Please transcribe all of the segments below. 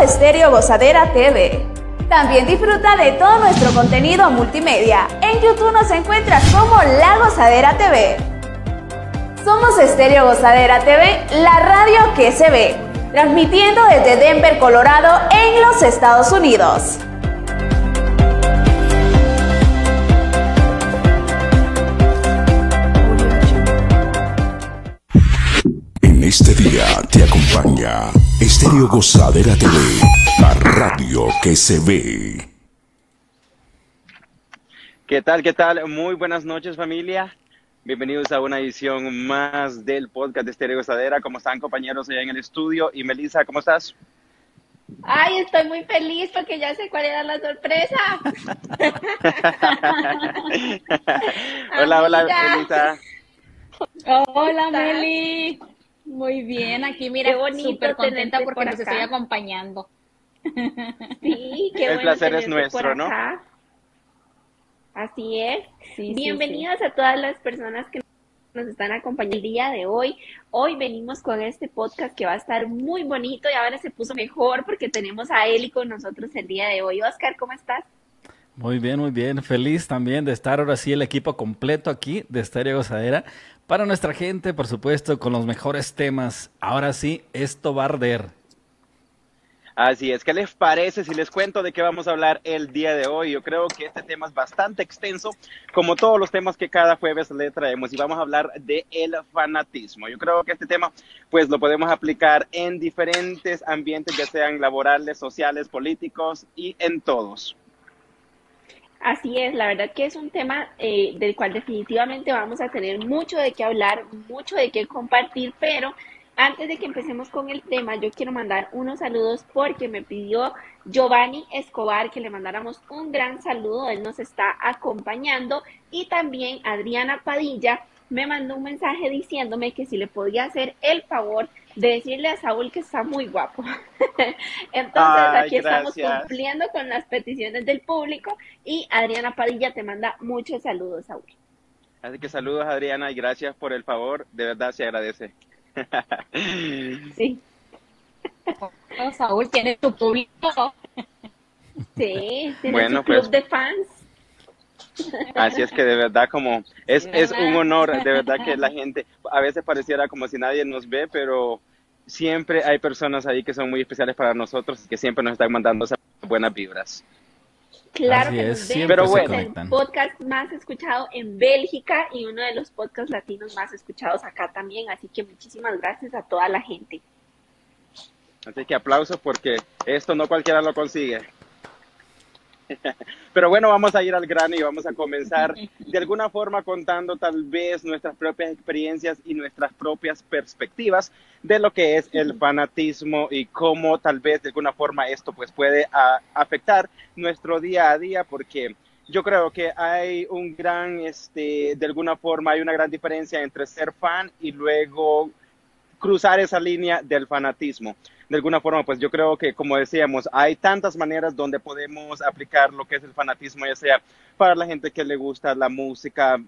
Estéreo Gozadera TV. También disfruta de todo nuestro contenido multimedia. En YouTube nos encuentras como La Gozadera TV. Somos Estéreo Gozadera TV, la radio que se ve, transmitiendo desde Denver, Colorado, en los Estados Unidos. En este día te acompaña Estéreo Gozadera TV, la radio que se ve. ¿Qué tal? ¿Qué tal? Muy buenas noches familia. Bienvenidos a una edición más del podcast de Estéreo Gozadera. ¿Cómo están compañeros allá en el estudio? Y Melissa, ¿cómo estás? Ay, estoy muy feliz porque ya sé cuál era la sorpresa. hola, hola, Melissa. Hola, Meli. Muy bien, aquí mira, súper contenta porque nos estoy acompañando. Sí, qué El placer es nuestro, ¿no? Así es. Bienvenidos a todas las personas que nos están acompañando el día de hoy. Hoy venimos con este podcast que va a estar muy bonito y ahora se puso mejor porque tenemos a Eli con nosotros el día de hoy. Oscar, ¿cómo estás? Muy bien, muy bien. Feliz también de estar ahora sí el equipo completo aquí de Estéreo Gozadera. Para nuestra gente, por supuesto, con los mejores temas. Ahora sí, esto va a arder. Así es, ¿qué les parece si les cuento de qué vamos a hablar el día de hoy? Yo creo que este tema es bastante extenso, como todos los temas que cada jueves le traemos, y vamos a hablar de el fanatismo. Yo creo que este tema, pues lo podemos aplicar en diferentes ambientes, ya sean laborales, sociales, políticos y en todos. Así es, la verdad que es un tema eh, del cual definitivamente vamos a tener mucho de qué hablar, mucho de qué compartir, pero antes de que empecemos con el tema, yo quiero mandar unos saludos porque me pidió Giovanni Escobar que le mandáramos un gran saludo, él nos está acompañando y también Adriana Padilla me mandó un mensaje diciéndome que si le podía hacer el favor de decirle a Saúl que está muy guapo. Entonces aquí estamos cumpliendo con las peticiones del público y Adriana Padilla te manda muchos saludos, Saúl. Así que saludos Adriana y gracias por el favor, de verdad se agradece. Sí. Saúl tiene su público. Sí, tiene bueno, su club pues, de fans. Así es que de verdad como es, es un honor, de verdad que la gente, a veces pareciera como si nadie nos ve, pero siempre hay personas ahí que son muy especiales para nosotros y que siempre nos están mandando esas buenas vibras. Claro Así que es, nos Pero se bueno. el podcast más escuchado en Bélgica y uno de los podcasts latinos más escuchados acá también. Así que muchísimas gracias a toda la gente. Así que aplausos porque esto no cualquiera lo consigue. Pero bueno, vamos a ir al grano y vamos a comenzar de alguna forma contando tal vez nuestras propias experiencias y nuestras propias perspectivas de lo que es el fanatismo y cómo tal vez de alguna forma esto pues puede a- afectar nuestro día a día porque yo creo que hay un gran, este, de alguna forma hay una gran diferencia entre ser fan y luego cruzar esa línea del fanatismo. De alguna forma, pues yo creo que, como decíamos, hay tantas maneras donde podemos aplicar lo que es el fanatismo, ya sea para la gente que le gusta la música,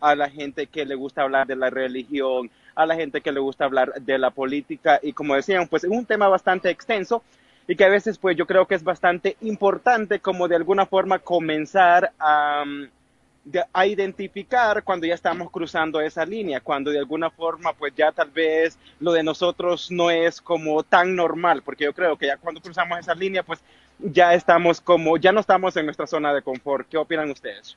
a la gente que le gusta hablar de la religión, a la gente que le gusta hablar de la política y como decíamos, pues es un tema bastante extenso y que a veces pues yo creo que es bastante importante como de alguna forma comenzar a, a identificar cuando ya estamos cruzando esa línea, cuando de alguna forma pues ya tal vez lo de nosotros no es como tan normal, porque yo creo que ya cuando cruzamos esa línea pues ya estamos como, ya no estamos en nuestra zona de confort. ¿Qué opinan ustedes?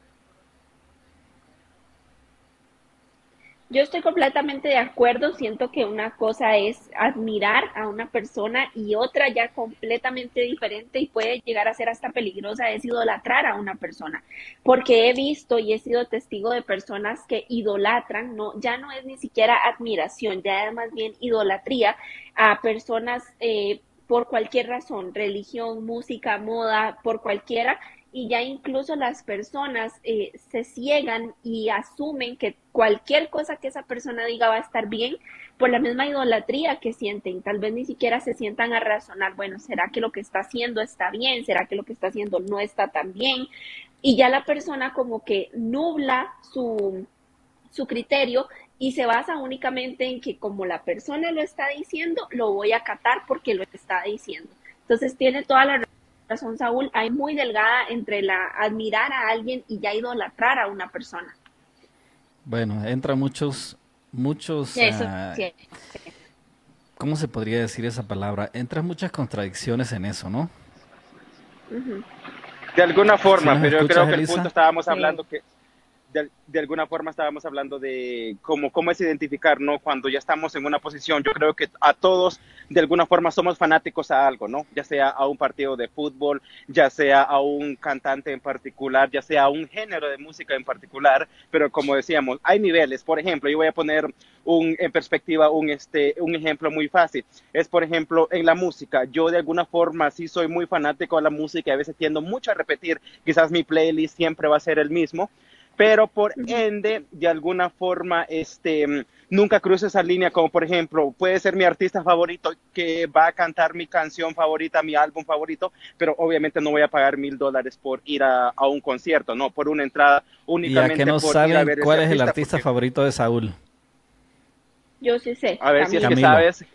Yo estoy completamente de acuerdo. Siento que una cosa es admirar a una persona y otra ya completamente diferente y puede llegar a ser hasta peligrosa es idolatrar a una persona. Porque he visto y he sido testigo de personas que idolatran, no, ya no es ni siquiera admiración, ya es más bien idolatría a personas eh, por cualquier razón, religión, música, moda, por cualquiera y ya incluso las personas eh, se ciegan y asumen que cualquier cosa que esa persona diga va a estar bien por la misma idolatría que sienten. Tal vez ni siquiera se sientan a razonar, bueno, ¿será que lo que está haciendo está bien? ¿Será que lo que está haciendo no está tan bien? Y ya la persona como que nubla su, su criterio y se basa únicamente en que como la persona lo está diciendo, lo voy a acatar porque lo está diciendo. Entonces tiene toda la razón Saúl, hay muy delgada entre la admirar a alguien y ya idolatrar a una persona. Bueno, entra muchos, muchos... Ah, ¿Cómo se podría decir esa palabra? Entra muchas contradicciones en eso, ¿no? De alguna forma, pero yo creo que el punto estábamos hablando que de, alguna forma estábamos hablando de cómo, cómo es identificar, ¿no? Cuando ya estamos en una posición, yo creo que a todos de alguna forma somos fanáticos a algo, ¿no? Ya sea a un partido de fútbol, ya sea a un cantante en particular, ya sea a un género de música en particular, pero como decíamos, hay niveles. Por ejemplo, yo voy a poner un, en perspectiva un, este, un ejemplo muy fácil. Es, por ejemplo, en la música. Yo de alguna forma sí soy muy fanático a la música y a veces tiendo mucho a repetir. Quizás mi playlist siempre va a ser el mismo, pero por ende, de alguna forma, este, nunca cruzo esa línea, como por ejemplo, puede ser mi artista favorito que va a cantar mi canción favorita, mi álbum favorito, pero obviamente no voy a pagar mil dólares por ir a, un concierto, no, por una entrada únicamente. ¿Y a que no saben cuál es el artista favorito de Saúl? Yo sí sé. A ver si es que sabes.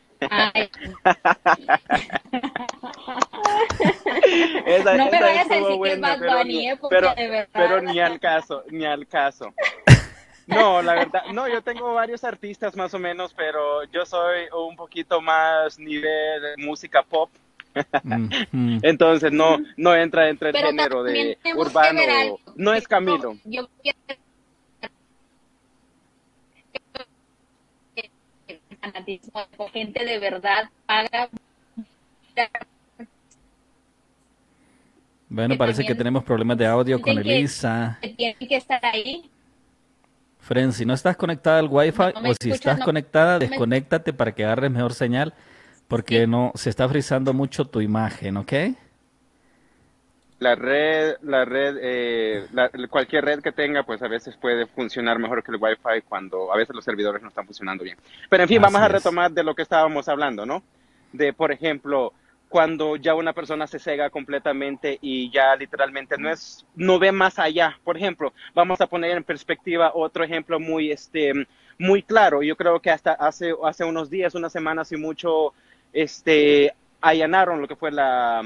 No me vayas a decir que es Bad Bunny, eh, pero, pero ni al caso, ni al caso. No, la verdad, no, yo tengo varios artistas más o menos, pero yo soy un poquito más nivel de música pop. Mm, mm. Entonces no, no entra entre el género de urbano. No es Camilo. Yo gente de verdad paga bueno, parece que tenemos problemas de audio con Elisa. Tiene que estar ahí. Fren, si no estás conectada al Wi-Fi o si estás conectada, desconéctate para que agarres mejor señal, porque no se está frizando mucho tu imagen, ¿ok? La red, la red, eh, cualquier red que tenga, pues a veces puede funcionar mejor que el Wi-Fi cuando a veces los servidores no están funcionando bien. Pero en fin, vamos a retomar de lo que estábamos hablando, ¿no? De, por ejemplo, cuando ya una persona se cega completamente y ya literalmente no es no ve más allá. Por ejemplo, vamos a poner en perspectiva otro ejemplo muy este muy claro. Yo creo que hasta hace hace unos días, unas semanas y mucho este allanaron lo que fue la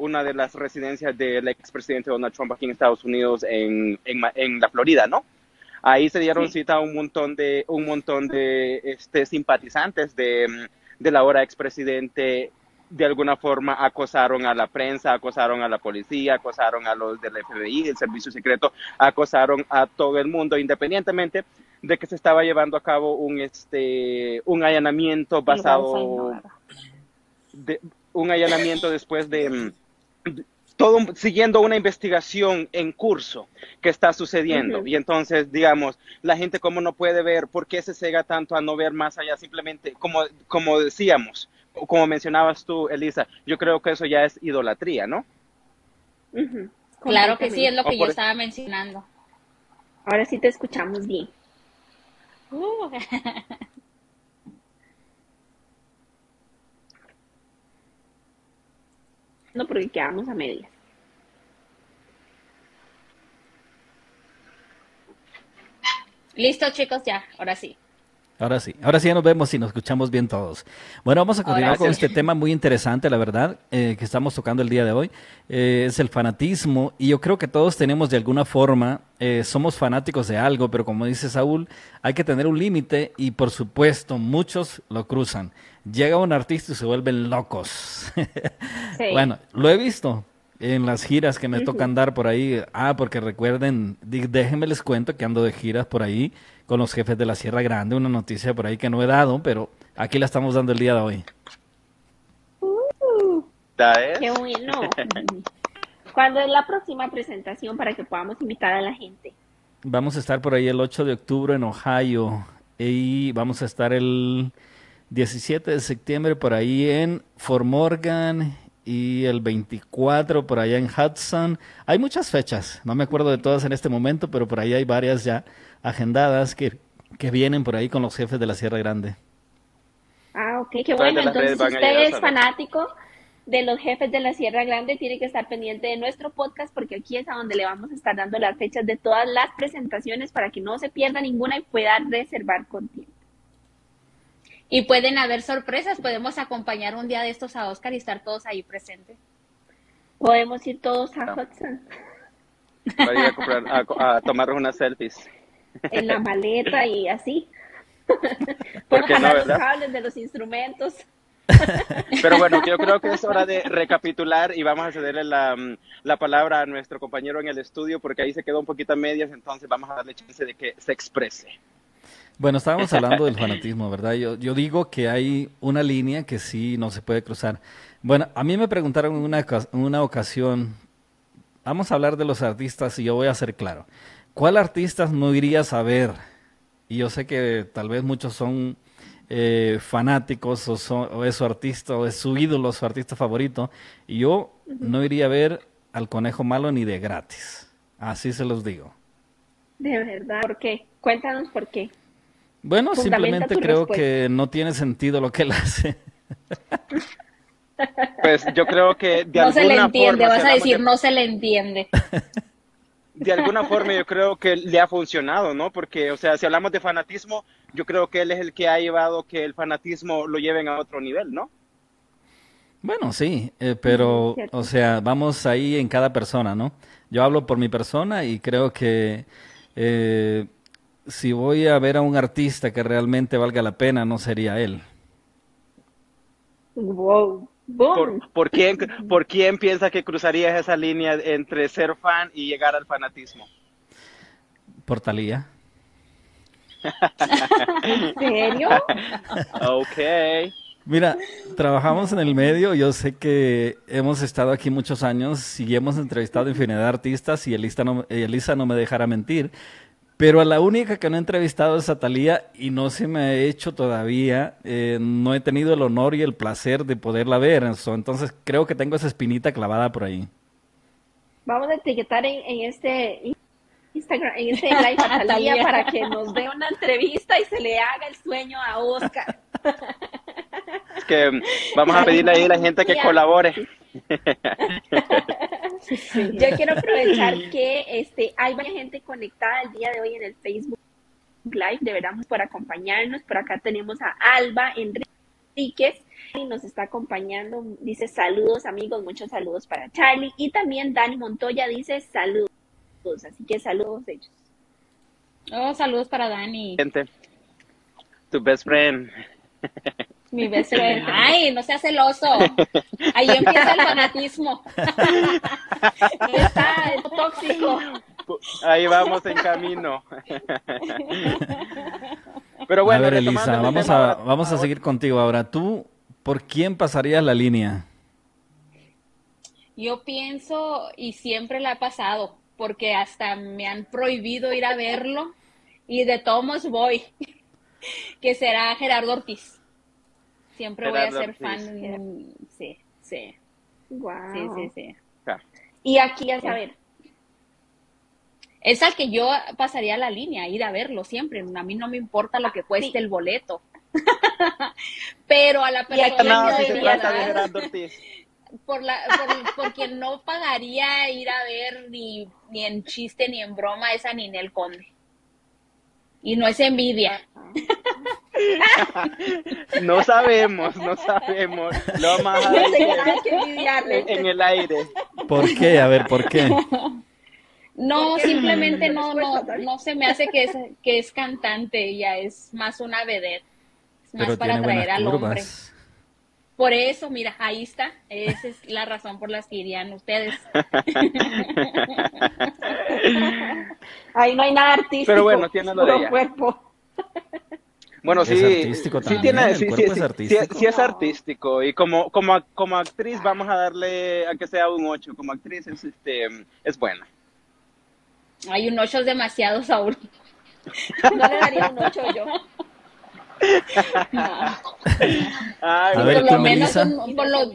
una de las residencias del expresidente Donald Trump aquí en Estados Unidos en, en, la Florida, ¿no? Ahí se dieron cita a un montón de un montón de este simpatizantes de, de la hora expresidente. De alguna forma acosaron a la prensa, acosaron a la policía, acosaron a los del FBI, del servicio secreto, acosaron a todo el mundo, independientemente de que se estaba llevando a cabo un este un allanamiento basado de, un allanamiento después de, todo siguiendo una investigación en curso que está sucediendo y entonces digamos la gente como no puede ver por qué se cega tanto a no ver más allá simplemente como como decíamos como mencionabas tú, Elisa, yo creo que eso ya es idolatría, ¿no? Claro que sí, es lo que yo estaba mencionando. Ahora sí te escuchamos bien. Uh. no, porque quedamos a medias. Listo, chicos, ya, ahora sí. Ahora sí, ahora sí ya nos vemos y nos escuchamos bien todos. Bueno, vamos a continuar con este tema muy interesante, la verdad, eh, que estamos tocando el día de hoy. Eh, es el fanatismo y yo creo que todos tenemos de alguna forma, eh, somos fanáticos de algo, pero como dice Saúl, hay que tener un límite y por supuesto muchos lo cruzan. Llega un artista y se vuelven locos. Bueno, lo he visto, en las giras que me tocan dar por ahí. Ah, porque recuerden, déjenme les cuento que ando de giras por ahí con los jefes de la Sierra Grande, una noticia por ahí que no he dado, pero aquí la estamos dando el día de hoy. Uh, ¡Qué bueno! ¿Cuándo es la próxima presentación para que podamos invitar a la gente? Vamos a estar por ahí el 8 de octubre en Ohio y vamos a estar el 17 de septiembre por ahí en Fort Morgan y el 24 por allá en Hudson. Hay muchas fechas, no me acuerdo de todas en este momento, pero por ahí hay varias ya agendadas que, que vienen por ahí con los jefes de la Sierra Grande. Ah, ok, qué bueno. Entonces, si usted es fanático de los jefes de la Sierra Grande, tiene que estar pendiente de nuestro podcast porque aquí es a donde le vamos a estar dando las fechas de todas las presentaciones para que no se pierda ninguna y pueda reservar con tiempo. Y pueden haber sorpresas, podemos acompañar un día de estos a Oscar y estar todos ahí presentes. Podemos ir todos a Hudson. Para ir a, comprar, a, tomar unas selfies. En la maleta y así. Porque no, los cables de los instrumentos. Pero bueno, yo creo que es hora de recapitular y vamos a cederle la, la, palabra a nuestro compañero en el estudio porque ahí se quedó un poquito a medias, entonces vamos a darle chance de que se exprese. Bueno, estábamos hablando del fanatismo, ¿verdad? Yo, yo digo que hay una línea que sí no se puede cruzar. Bueno, a mí me preguntaron en una, una ocasión, vamos a hablar de los artistas y yo voy a ser claro. ¿Cuál artistas no irías a ver? Y yo sé que tal vez muchos son eh, fanáticos o, son, es su artista o es su ídolo, su artista favorito. Y yo no iría a ver al conejo malo ni de gratis. Así se los digo. De verdad, ¿por qué? Cuéntanos por qué. Bueno, simplemente creo que no tiene sentido lo que él hace. Pues yo creo que de no se le entiende, vas a decir no se le entiende. De alguna forma yo creo que le ha funcionado, ¿no? Porque, o sea, si hablamos de fanatismo, yo creo que él es el que ha llevado que el fanatismo lo lleven a otro nivel, ¿no? Bueno, sí, eh, pero, o sea, vamos ahí en cada persona, ¿no? Yo hablo por mi persona y creo que eh, si voy a ver a un artista que realmente valga la pena, no sería él. Wow. ¿Por, quién, ¿Por quién piensa que cruzarías esa línea entre ser fan y llegar al fanatismo? Por Talía. ¿En serio? ok. Mira, trabajamos en el medio, yo sé que hemos estado aquí muchos años y hemos entrevistado infinidad de artistas y Elisa no, Elisa no me dejará mentir. Pero a la única que no he entrevistado es a Talía y no se me ha hecho todavía. Eh, no he tenido el honor y el placer de poderla ver. Entonces creo que tengo esa espinita clavada por ahí. Vamos a etiquetar en, este Instagram, en este live a Talía para que nos dé una entrevista y se le haga el sueño a Oscar. Es que vamos a pedirle ahí a la gente que colabore. Yo quiero aprovechar que este, hay varias gente conectada el día de hoy en el Facebook Live. De verdad, por acompañarnos. Por acá tenemos a Alba Enríquez y nos está acompañando. Dice saludos, amigos. Muchos saludos para Charlie. Y también Dani Montoya dice saludos. Así que saludos ellos. Oh, saludos para Dani. Gente, tu best friend. Mi beso. Ay, no seas celoso. Ahí empieza el fanatismo. Está el tóxico. Ahí vamos en camino. Pero bueno, a ver, Elisa, vamos a, vamos a seguir contigo ahora. ¿Tú por quién pasarías la línea? Yo pienso, y siempre la ha pasado, porque hasta me han prohibido ir a verlo, y de todos voy, que será Gerardo Ortiz. Siempre voy a ser fan. Sí, sí. Wow. Sí, sí, sí. Y aquí, a saber. Es al que yo pasaría la línea, ir a verlo siempre. A mí no me importa lo que cueste el boleto. Pero a la persona que por, la, por, quien no pagaría ir a ver ni, ni en chiste ni en broma es a Ninel Conde. Y no es envidia. no sabemos, no sabemos. Lo más en el aire. ¿Por qué? A ver, ¿por qué? No, simplemente no, no, no se me hace que es, que es cantante, ella es más una vedette. Es más para atraer al hombre. Por eso, mira, ahí está. Esa es la razón por la que irían ustedes. Ahí no hay nada artístico. Pero bueno, tiene lo de cuerpo. Bueno, sí, artístico sí tiene, sí, sí, es artístico. Sí, es artístico y como, como, como actriz vamos a darle a que sea un 8, como actriz es, este, es buena. Hay un 8 es demasiado, Saúl. No le daría un 8 yo. a ver, por lo menos un, por lo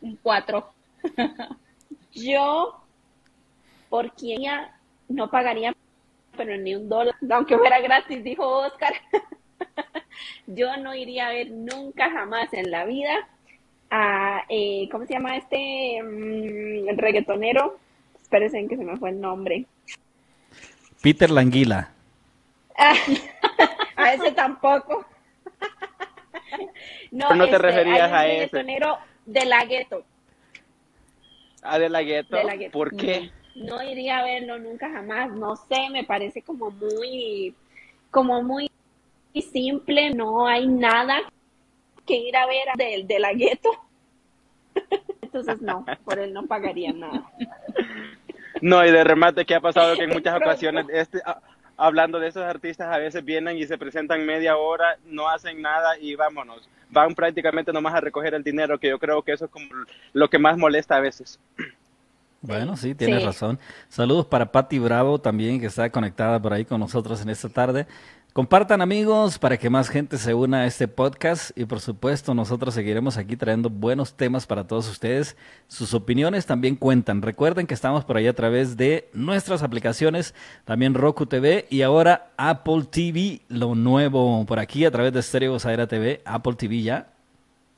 un cuatro. Yo, por quien ya no pagaría, pero ni un dólar, aunque fuera gratis, dijo Oscar. Yo no iría a ver nunca jamás en la vida a, eh, ¿cómo se llama este el mm, reggaetonero? Espérense que se me fue el nombre. Peter Languila. a ese tampoco. no, no te este, referías a ese. de la gueto. ¿Ah, de la gueto? ¿Por qué? No, iría a verlo nunca jamás. No sé, me parece como muy, como muy simple. No hay nada que ir a ver del de la gueto. Entonces no, por él no pagaría nada. No, y de remate, ¿qué ha pasado? Que en muchas ocasiones, este, ah, hablando de esos artistas, a veces vienen y se presentan media hora, no hacen nada y vámonos. Van prácticamente nomás a recoger el dinero, que yo creo que eso es como lo que más molesta a veces. Bueno, sí, tienes razón. Saludos para Patti Bravo también, que está conectada por ahí con nosotros en esta tarde. Compartan amigos para que más gente se una a este podcast y por supuesto nosotros seguiremos aquí trayendo buenos temas para todos ustedes. Sus opiniones también cuentan. Recuerden que estamos por ahí a través de nuestras aplicaciones, también Roku TV y ahora Apple TV, lo nuevo por aquí a través de Stereo Gozadera TV, Apple TV ya.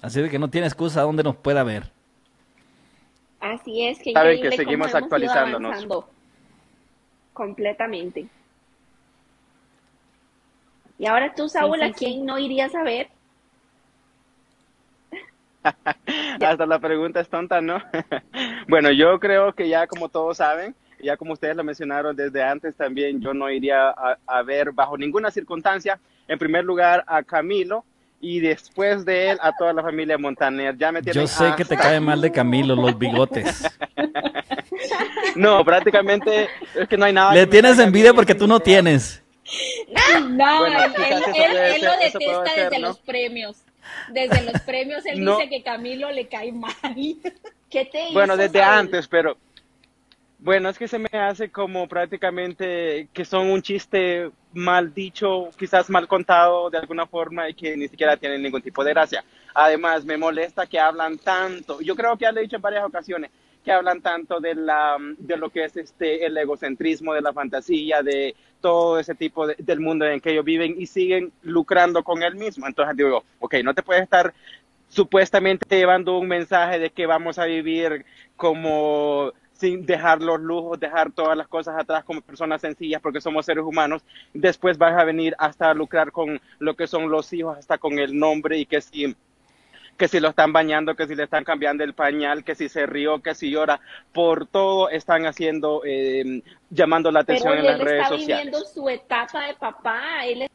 Así de que no tiene excusa donde nos pueda ver. Así es que, Saben que seguimos actualizándonos. Completamente. Y ahora tú, Saúl, ¿a quién no irías a ver? Hasta la pregunta es tonta, ¿no? bueno, yo creo que ya como todos saben, ya como ustedes lo mencionaron desde antes también, yo no iría a, ver bajo ninguna circunstancia, en primer lugar a Camilo y después de él a toda la familia Montaner. Ya me yo sé que te cae mal de Camilo los bigotes. no, prácticamente es que no hay nada. Le tienes envidia porque tú no tienes. No, él, lo detesta desde los premios. Desde los premios él dice que Camilo le cae mal. ¿Qué te Bueno, desde antes, pero bueno, es que se me hace como prácticamente que son un chiste mal dicho, quizás mal contado de alguna forma y que ni siquiera tienen ningún tipo de gracia. Además, me molesta que hablan tanto. Yo creo que ya lo he dicho en varias ocasiones que hablan tanto de la de lo que es este el egocentrismo de la fantasía de todo ese tipo de, del mundo en que ellos viven y siguen lucrando con él mismo. Entonces digo, ok, no te puedes estar supuestamente llevando un mensaje de que vamos a vivir como sin dejar los lujos, dejar todas las cosas atrás como personas sencillas porque somos seres humanos, después vas a venir hasta a lucrar con lo que son los hijos, hasta con el nombre y que si que si lo están bañando, que si le están cambiando el pañal, que si se rió, que si llora, por todo están haciendo, eh, llamando la atención en las redes sociales. Él está viviendo su etapa de papá, él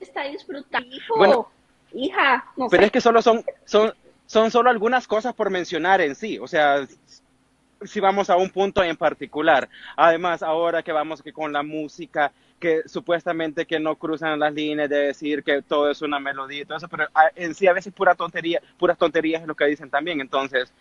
está disfrutando. Bueno, hija, no pero es que solo son, son, son solo algunas cosas por mencionar en sí, o sea, si vamos a un punto en particular. Además, ahora que vamos que con la música, que supuestamente que no cruzan las líneas de decir que todo es una melodía y todo eso, pero ah, en sí a veces pura tontería, puras tonterías es lo que dicen también. Entonces,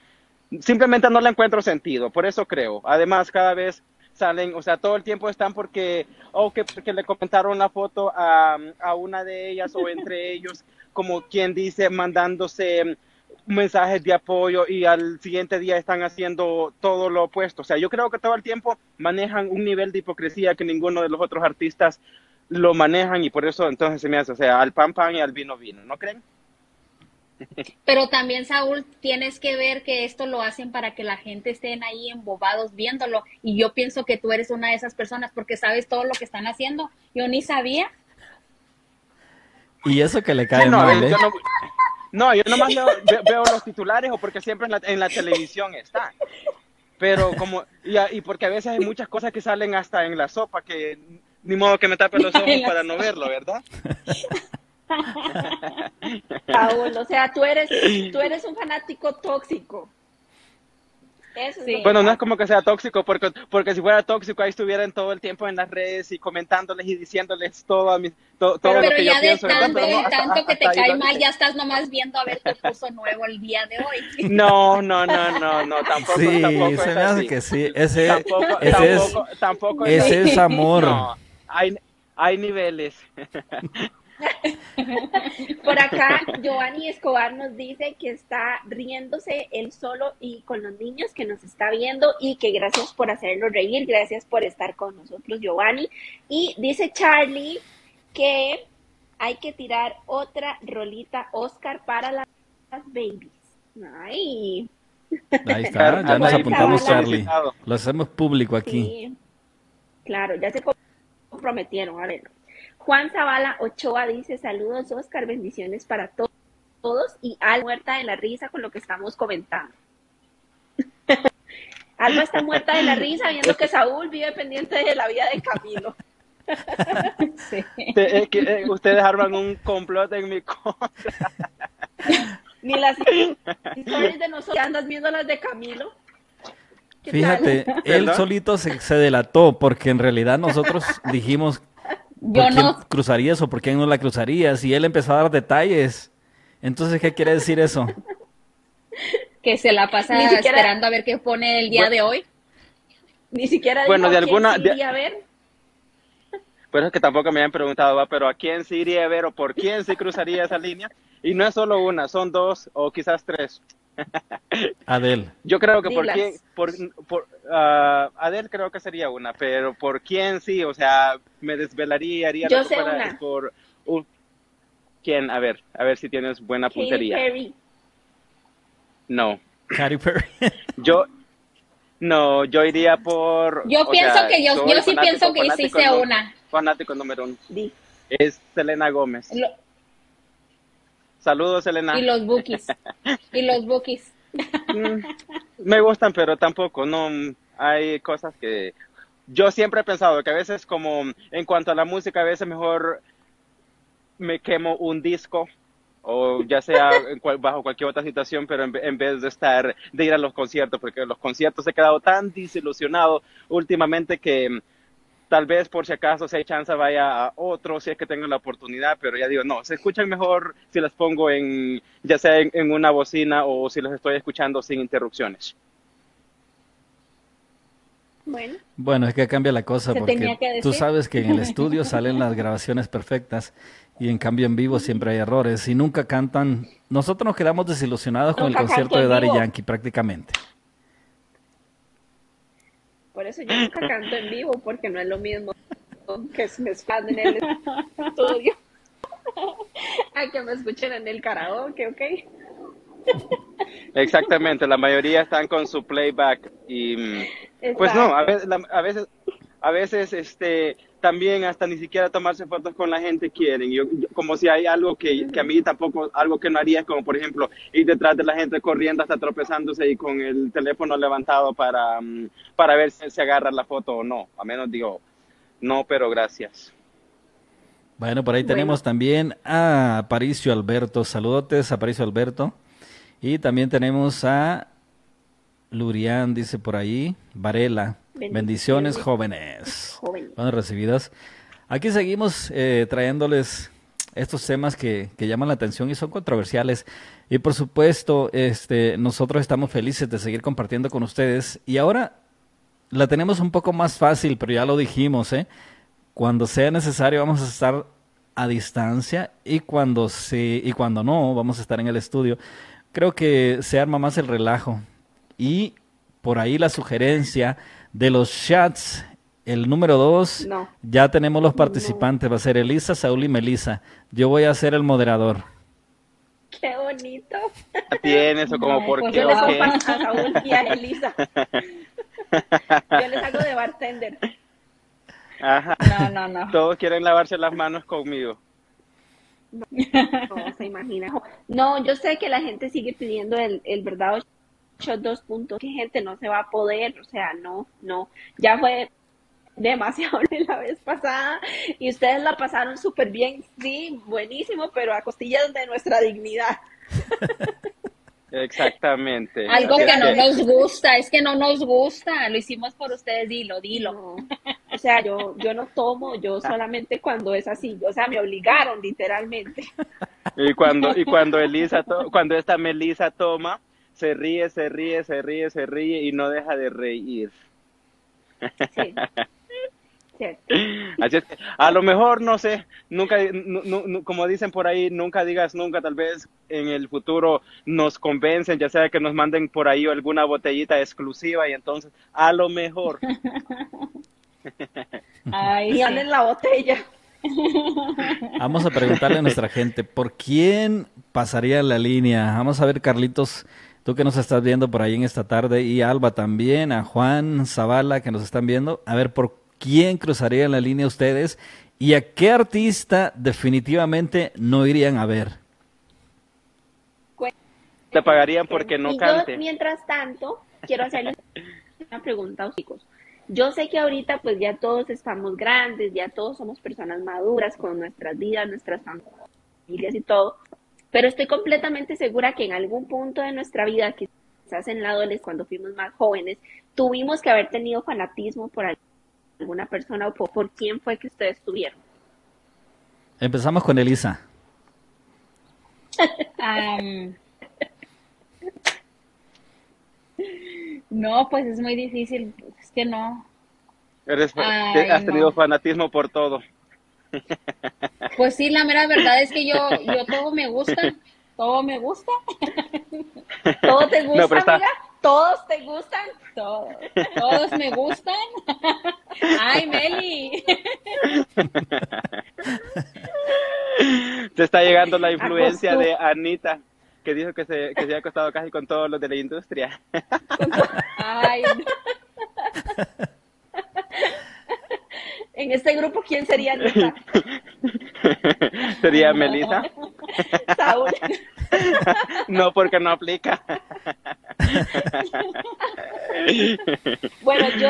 simplemente no le encuentro sentido, por eso creo. Además, cada vez salen, o sea, todo el tiempo están porque, o que, le comentaron la foto a, a una de ellas o entre ellos, como quien dice, mandándose mensajes de apoyo y al siguiente día están haciendo todo lo opuesto. O sea, yo creo que todo el tiempo manejan un nivel de hipocresía que ninguno de los otros artistas lo manejan y por eso entonces se me hace, o sea, al pan pan y al vino vino, ¿no creen? Pero también, Saúl, tienes que ver que esto lo hacen para que la gente estén ahí embobados viéndolo. Y yo pienso que tú eres una de esas personas porque sabes todo lo que están haciendo. Yo ni sabía. Y eso que le cae mal, ¿eh? No, yo nomás veo, los titulares o porque siempre en la, televisión está. Pero como, y, porque a veces hay muchas cosas que salen hasta en la sopa que ni modo que me tape los ojos para no verlo, ¿verdad? Paul, o sea, tú eres, tú eres un fanático tóxico. Bueno, no es como que sea tóxico, porque, porque si fuera tóxico ahí estuvieran todo el tiempo en las redes y comentándoles y diciéndoles todo, a mi, todo lo que yo pienso. Pero ya de tanto que te cae mal, ya estás nomás viendo a ver qué puso nuevo el día de hoy. No, no, no, no, no, tampoco, sí, tampoco se me hace que sí, ese, tampoco, ese es, tampoco ese es amor. No, hay, hay niveles. Por acá, Giovanni Escobar nos dice que está riéndose él solo y con los niños que nos está viendo y que gracias por hacerlo reír, gracias por estar con nosotros, Giovanni. Y dice Charlie que hay que tirar otra rolita Oscar para las babies. Ay. Ahí está, ya nos apuntamos, Charlie. Lo hacemos público aquí. Claro, ya se comprometieron. A ver, Juan Zavala Ochoa dice, saludos Oscar, bendiciones para todos. todos y Alba muerta de la risa con lo que estamos comentando. Alba está muerta de la risa viendo que Saúl vive pendiente de la vida de Camilo. Eh, ustedes arman un complot en mi contra. Ni las historias de nosotros andas viendo las de Camilo. Fíjate, él solito se, se, delató porque en realidad nosotros dijimos yo ¿por no. cruzarías o por quién no la cruzarías? Y él empezó a dar detalles. Entonces, ¿qué quiere decir eso? que se la pasa esperando a ver qué pone el día de hoy. Ni siquiera bueno, de alguna a ver. Bueno, es que tampoco me habían preguntado, ¿va? pero ¿a quién se iría a ver o por quién se cruzaría esa línea? Y no es solo una, son dos o quizás tres. Adel. Yo creo que por quién, por, por uh, Adel creo que sería una, pero por quién sí, o sea, me desvelaría, haría Yo sé una. por uh, quién, a ver, a ver si tienes buena puntería. Perry. No. Katy Perry. yo no, yo iría por Yo pienso que yo, yo sí pienso que sí sea una. Fanático número uno. Es Selena Gómez. Saludos, Elena. Y los bookies. y los bookies. Mm, me gustan, pero tampoco, no. Hay cosas que yo siempre he pensado que a veces como en cuanto a la música, a veces mejor me quemo un disco o ya sea bajo cualquier otra situación, pero en, vez de estar, de ir a los conciertos, porque los conciertos he quedado tan desilusionado últimamente que tal vez por si acaso si hay chance vaya a otro, si es que tengo la oportunidad, pero ya digo, no, se escuchan mejor si las pongo en, ya sea en, una bocina o si las estoy escuchando sin interrupciones. Bueno. bueno, es que cambia la cosa porque tú sabes que en el estudio salen las grabaciones perfectas y en cambio en vivo siempre hay errores y nunca cantan. Nosotros nos quedamos desilusionados con el concierto de Daddy Yankee prácticamente. Por eso yo nunca canto en vivo, porque no es lo mismo que me escuchen en el estudio a que me escuchen en el karaoke, ¿ok? Exactamente, la mayoría están con su playback y mm, pues no, a veces, a veces, a veces este también hasta ni siquiera tomarse fotos con la gente quieren, yo, como si hay algo que, que, a mí tampoco, algo que no haría, como por ejemplo ir detrás de la gente corriendo hasta tropezándose y con el teléfono levantado para, mm, para ver si se agarra la foto o no, a menos digo, no, pero gracias. Bueno, por ahí tenemos también a Aparicio Alberto, saludotes Aparicio Alberto, y también tenemos a Lurian, dice por ahí, Varela. Bendiciones, jóvenes. Bueno, recibidas. Aquí seguimos eh, trayéndoles estos temas que, que, llaman la atención y son controversiales. Y por supuesto, este, nosotros estamos felices de seguir compartiendo con ustedes. Y ahora la tenemos un poco más fácil, pero ya lo dijimos, ¿eh? Cuando sea necesario vamos a estar a distancia y cuando, sí, y cuando no, vamos a estar en el estudio. Creo que se arma más el relajo. Y por ahí la sugerencia de los chats, el número dos, ya tenemos los participantes, va a ser Elisa, Saúl y Melisa. Yo voy a ser el moderador. Qué bonito. Tiene eso como porque pues yo les a Saúl y a Elisa. Yo les hago de bartender. Ajá. No, no, no. Todos quieren lavarse las manos conmigo. No, se imagina. No, yo sé que la gente sigue pidiendo el, el verdad dos puntos que gente no se va a poder, o sea, no, no, ya fue demasiado la vez pasada y ustedes la pasaron súper bien, sí, buenísimo, pero a costillas de nuestra dignidad. Exactamente. Algo que no nos gusta, es que no nos gusta, lo hicimos por ustedes, dilo, dilo. O sea, yo, yo no tomo, yo solamente cuando es así, o sea, me obligaron literalmente. Y cuando, y cuando Elisa, cuando esta Melisa toma, se ríe, se ríe, se ríe, se ríe y no deja de reír. Sí. Así es que, a lo mejor, no sé, nunca, como dicen por ahí, nunca digas nunca, tal vez en el futuro nos convencen, ya sea que nos manden por ahí alguna botellita exclusiva y entonces, a lo mejor. Ay, y la botella. Vamos a preguntarle a nuestra gente, ¿por quién pasaría la línea? Vamos a ver, Carlitos, tú que nos estás viendo por ahí en esta tarde, y Alba también, a Juan Zavala que nos están viendo, a ver por quién cruzaría la línea ustedes y a qué artista definitivamente no irían a ver. Te pagarían porque no cante. mientras tanto, quiero hacerles una pregunta a los chicos. Yo sé que ahorita pues ya todos estamos grandes, ya todos somos personas maduras con nuestras vidas, nuestras familias y todo, pero estoy completamente segura que en algún punto de nuestra vida, quizás en la adolescencia, cuando fuimos más jóvenes, tuvimos que haber tenido fanatismo por alguna persona o por, quién fue que ustedes tuvieron. Empezamos con Elisa. no, pues es muy difícil, es que no. has tenido fanatismo por todo. Pues sí, la mera verdad es que yo, yo todo me gusta, todo me gusta. ¿Todo te gusta, amiga? ¿Todos te gustan? Todos, todos me gustan. Ay, Meli. Te está llegando la influencia de Anita, que dijo que se, que se ha acostado casi con todos los de la industria. Ay, En este grupo, ¿quién sería Anita? ¿Sería Melissa? Saúl. No, porque no aplica. Bueno, yo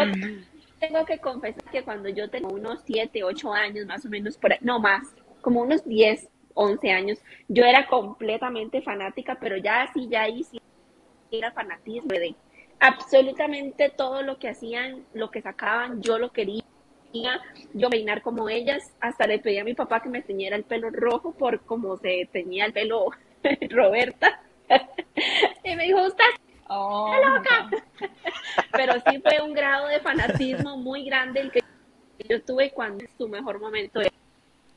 tengo que confesar que cuando yo tengo unos 7, 8 años, más o menos, por no más, como unos 10, 11 años, yo era completamente fanática, pero ya así, ya ahí sí era fanatismo de absolutamente todo lo que hacían, lo que sacaban, yo lo quería yo peinar como ellas, hasta le pedí a mi papá que me teñiera el pelo rojo por como se teñía el pelo Roberta. y me dijo, ¿estás oh, loca? Pero sí fue un grado de fanatismo muy grande el que yo tuve cuando es su mejor momento de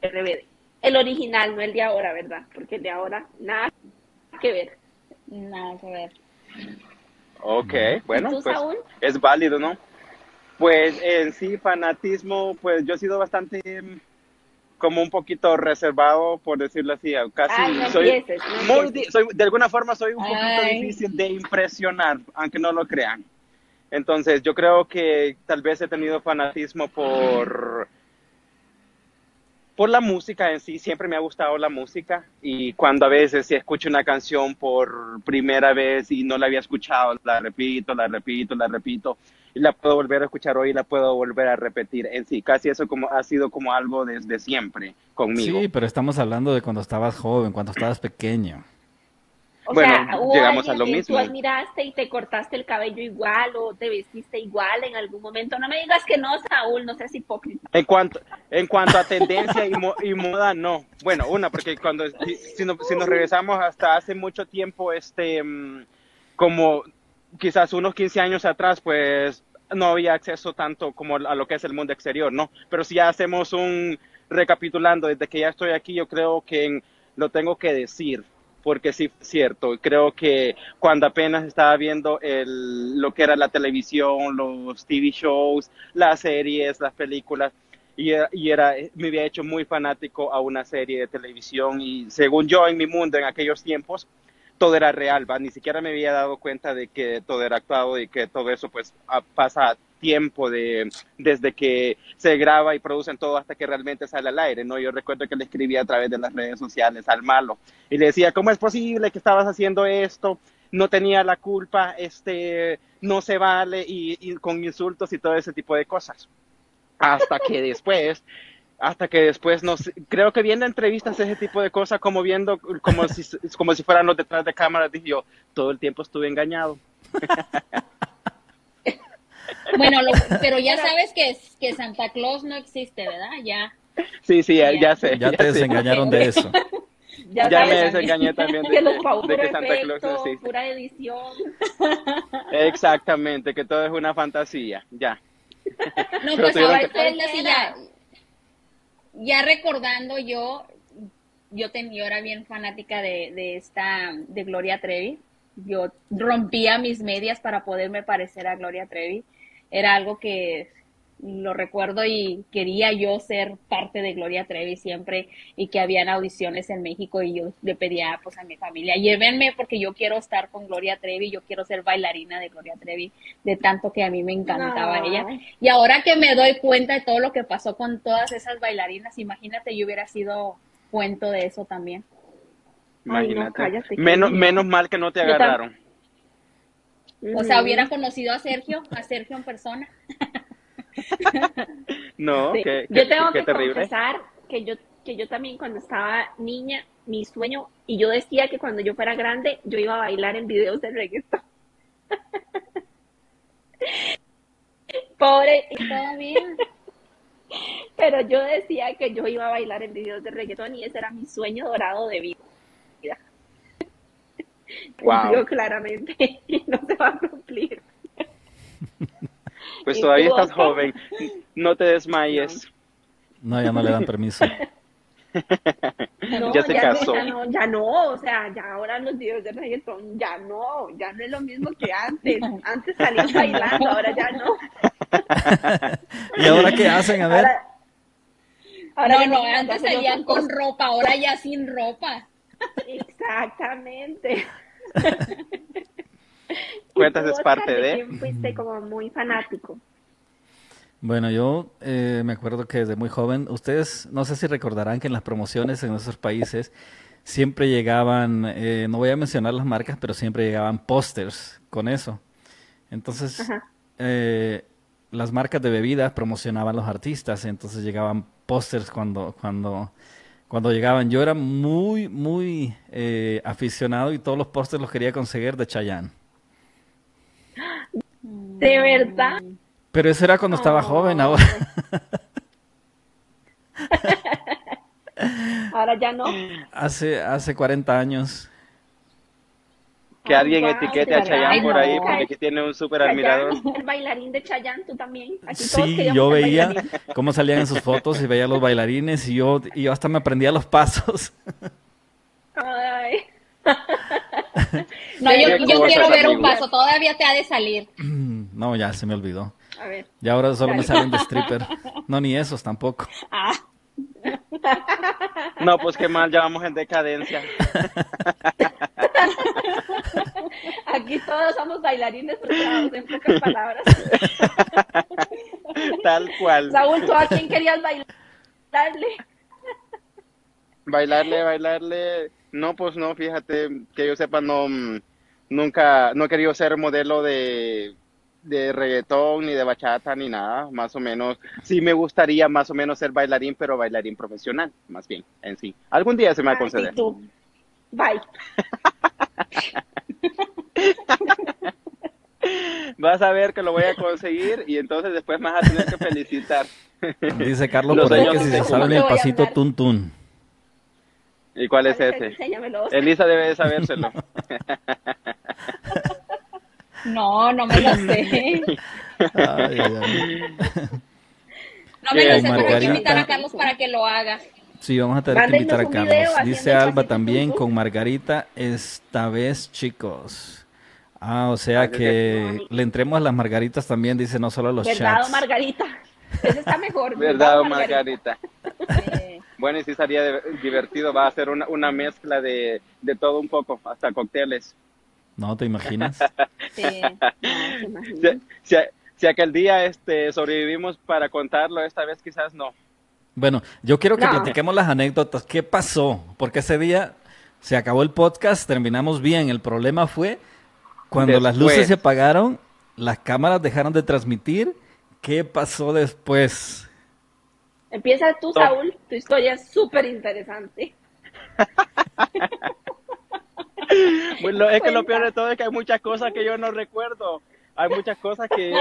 RBD. El original, no el de ahora, ¿verdad? Porque el de ahora, nada que ver. Nada que ver. Ok, bueno, pues es válido, ¿no? Pues en sí, fanatismo, pues yo he sido bastante mm, como un poquito reservado, por decirlo así, casi soy, de alguna forma soy un poquito difícil de impresionar, aunque no lo crean. Entonces, yo creo que tal vez he tenido fanatismo por por la música en sí, siempre me ha gustado la música y cuando a veces si escucho una canción por primera vez y no la había escuchado, la repito, la repito, la repito y la puedo volver a escuchar hoy y la puedo volver a repetir en sí. Casi eso como ha sido como algo desde siempre conmigo. Sí, pero estamos hablando de cuando estabas joven, cuando estabas pequeño. O bueno, sea, llegamos a lo mismo. Tú admiraste y te cortaste el cabello igual o te vestiste igual en algún momento. No me digas que no, Saúl, no seas hipócrita. En cuanto, en cuanto a tendencia y, y moda, no. Bueno, una, porque cuando si, nos, si, nos, regresamos hasta hace mucho tiempo, este, mm, como quizás unos 15 años atrás, pues no había acceso tanto como a lo que es el mundo exterior, ¿no? Pero si ya hacemos un recapitulando desde que ya estoy aquí, yo creo que lo tengo que decir porque sí, cierto, creo que cuando apenas estaba viendo el, lo que era la televisión, los TV shows, las series, las películas, y, y era, me había hecho muy fanático a una serie de televisión y según yo en mi mundo en aquellos tiempos, todo era real, ¿va? Ni siquiera me había dado cuenta de que todo era actuado y que todo eso pues pasa tiempo de, desde que se graba y producen todo hasta que realmente sale al aire, ¿no? Yo recuerdo que le escribía a través de las redes sociales al malo y le decía, ¿cómo es posible que estabas haciendo esto? No tenía la culpa, este, no se vale y con insultos y todo ese tipo de cosas. Hasta que después hasta que después nos creo que viendo entrevistas ese tipo de cosas como viendo como si como si fueran los detrás de cámaras dije yo todo el tiempo estuve engañado. Bueno pero ya sabes que que Santa Claus no existe verdad ya. Sí sí ya, sé. Ya, te desengañaron de eso. Ya, me desengañé también de, que Santa Claus no existe. Pura edición. Exactamente que todo es una fantasía ya. No pues ahora ya ya recordando yo, yo, ten, yo era bien fanática de, de, esta, de Gloria Trevi. Yo rompía mis medias para poderme parecer a Gloria Trevi. Era algo que lo recuerdo y quería yo ser parte de Gloria Trevi siempre y que habían audiciones en México y yo le pedía pues a mi familia, llévenme porque yo quiero estar con Gloria Trevi, yo quiero ser bailarina de Gloria Trevi, de tanto que a mí me encantaba ella. Y ahora que me doy cuenta de todo lo que pasó con todas esas bailarinas, imagínate yo hubiera sido cuento de eso también. Imagínate. menos, menos mal que no te agarraron. O sea, hubiera conocido a Sergio, a Sergio en persona. no, qué, yo tengo que confesar que yo, que yo también cuando estaba niña, mi sueño, y yo decía que cuando yo fuera grande, yo iba a bailar en videos de reggaeton. Pobre, y. Pero yo decía que yo iba a bailar en videos de reggaeton y ese era mi sueño dorado de vida. Wow. claramente no se va a cumplir. Pues todavía estás joven, no te desmayes. No, ya no le dan permiso. ya se casó. Ya no, ya no, o sea, ya ahora los videos de reggaetón, ya no, ya no es lo mismo que antes. Antes salían bailando, ahora ya no. ¿Y ahora qué hacen? A ver. Ahora, no, no, antes salían con ropa, ahora ya sin ropa. Exactamente. Cuentas es parte de. Fuiste como muy fanático. Bueno, yo eh, me acuerdo que desde muy joven, ustedes no sé si recordarán que en las promociones en nuestros países siempre llegaban, eh, no voy a mencionar las marcas, pero siempre llegaban pósters con eso. Entonces, eh, las marcas de bebidas promocionaban los artistas, entonces llegaban pósters cuando, cuando cuando llegaban. Yo era muy, muy eh, aficionado y todos los pósters los quería conseguir de Chayanne. ¿De verdad? Pero eso era cuando estaba joven, ahora. ahora ya no. Hace, hace 40 años que alguien etiquete a Chayanne por ahí, porque aquí tiene un súper admirador. El bailarín de Chayanne, tú también. sí, yo veía cómo salían en sus fotos y veía los bailarines y yo, y yo hasta me aprendía los pasos. Ay. No, yo, yo quiero ver un paso, todavía te ha de salir. No, ya se me olvidó. A ver. Y ahora solo me salen de stripper. No, ni esos tampoco. Ah. No, pues qué mal, ya vamos en decadencia. Aquí todos somos bailarines frustrados, en pocas palabras. Tal cual. Saúl, ¿tú a quién querías bailarle? Bailarle, bailarle. No, pues no, fíjate, que yo sepa, no, mm, nunca, no he querido ser modelo de, de reggaetón, ni de bachata, ni nada, más o menos. Sí me gustaría más o menos ser bailarín, pero bailarín profesional, más bien, en sí. Algún día se me va a conceder. Bye. Vas a ver que lo voy a conseguir y entonces después me vas a tener que felicitar. Dice Carlos por ahí que si se sabe el pasito tun tun. ¿Y cuál es ese? Elisa debe de sabérselo. No, no me lo sé. Ay, No me lo sé, tengo que invitar a Carlos para que lo haga. Sí, vamos a tener que invitar a Carlos. Dice Alba también con Margarita, esta vez, chicos. Ah, o sea que le entremos a las margaritas también, dice, no solo a los ¿Verdad, chats. Margarita? Eso está mejor. ¿Verdad, Margarita? Bueno, y sí sería divertido, va a ser una, una mezcla de, de todo un poco, hasta cócteles. No, ¿te imaginas? sí. si, si, aquel día este, sobrevivimos para contarlo, esta vez quizás no. Bueno, yo quiero que platiquemos las anécdotas. ¿Qué pasó? Porque ese día se acabó el podcast, terminamos bien. El problema fue cuando las luces se apagaron, las cámaras dejaron de transmitir. ¿Qué pasó después? Empieza tú, Saúl. Tu historia es súper interesante. bueno, es que lo peor de todo es que hay muchas cosas que yo no recuerdo. Hay muchas cosas que,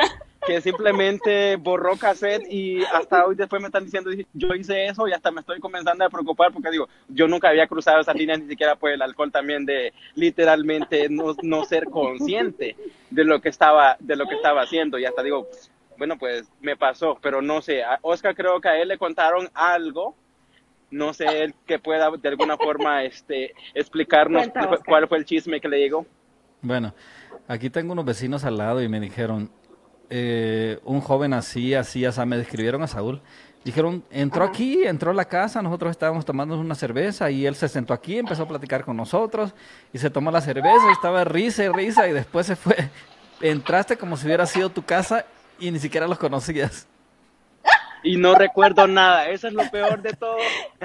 que simplemente borró cassette y hasta hoy después me están diciendo, yo hice eso y hasta me estoy comenzando a preocupar porque digo, yo nunca había cruzado esas líneas ni siquiera por el alcohol también de literalmente no, no ser consciente de lo que estaba, de lo que estaba haciendo y hasta digo, bueno, pues me pasó, pero no sé, a Oscar creo que a él le contaron algo no sé él que pueda de alguna forma este explicarnos cuál fue el chisme que le llegó. Bueno, aquí tengo unos vecinos al lado y me dijeron, eh, un joven así, así, así, me describieron a Saúl. Dijeron, entró aquí, entró a la casa, nosotros estábamos tomando una cerveza y él se sentó aquí, empezó a platicar con nosotros y se tomó la cerveza y estaba risa y risa y después se fue. Entraste como si hubiera sido tu casa y ni siquiera los conocías y no recuerdo nada. Eso es lo peor de todo.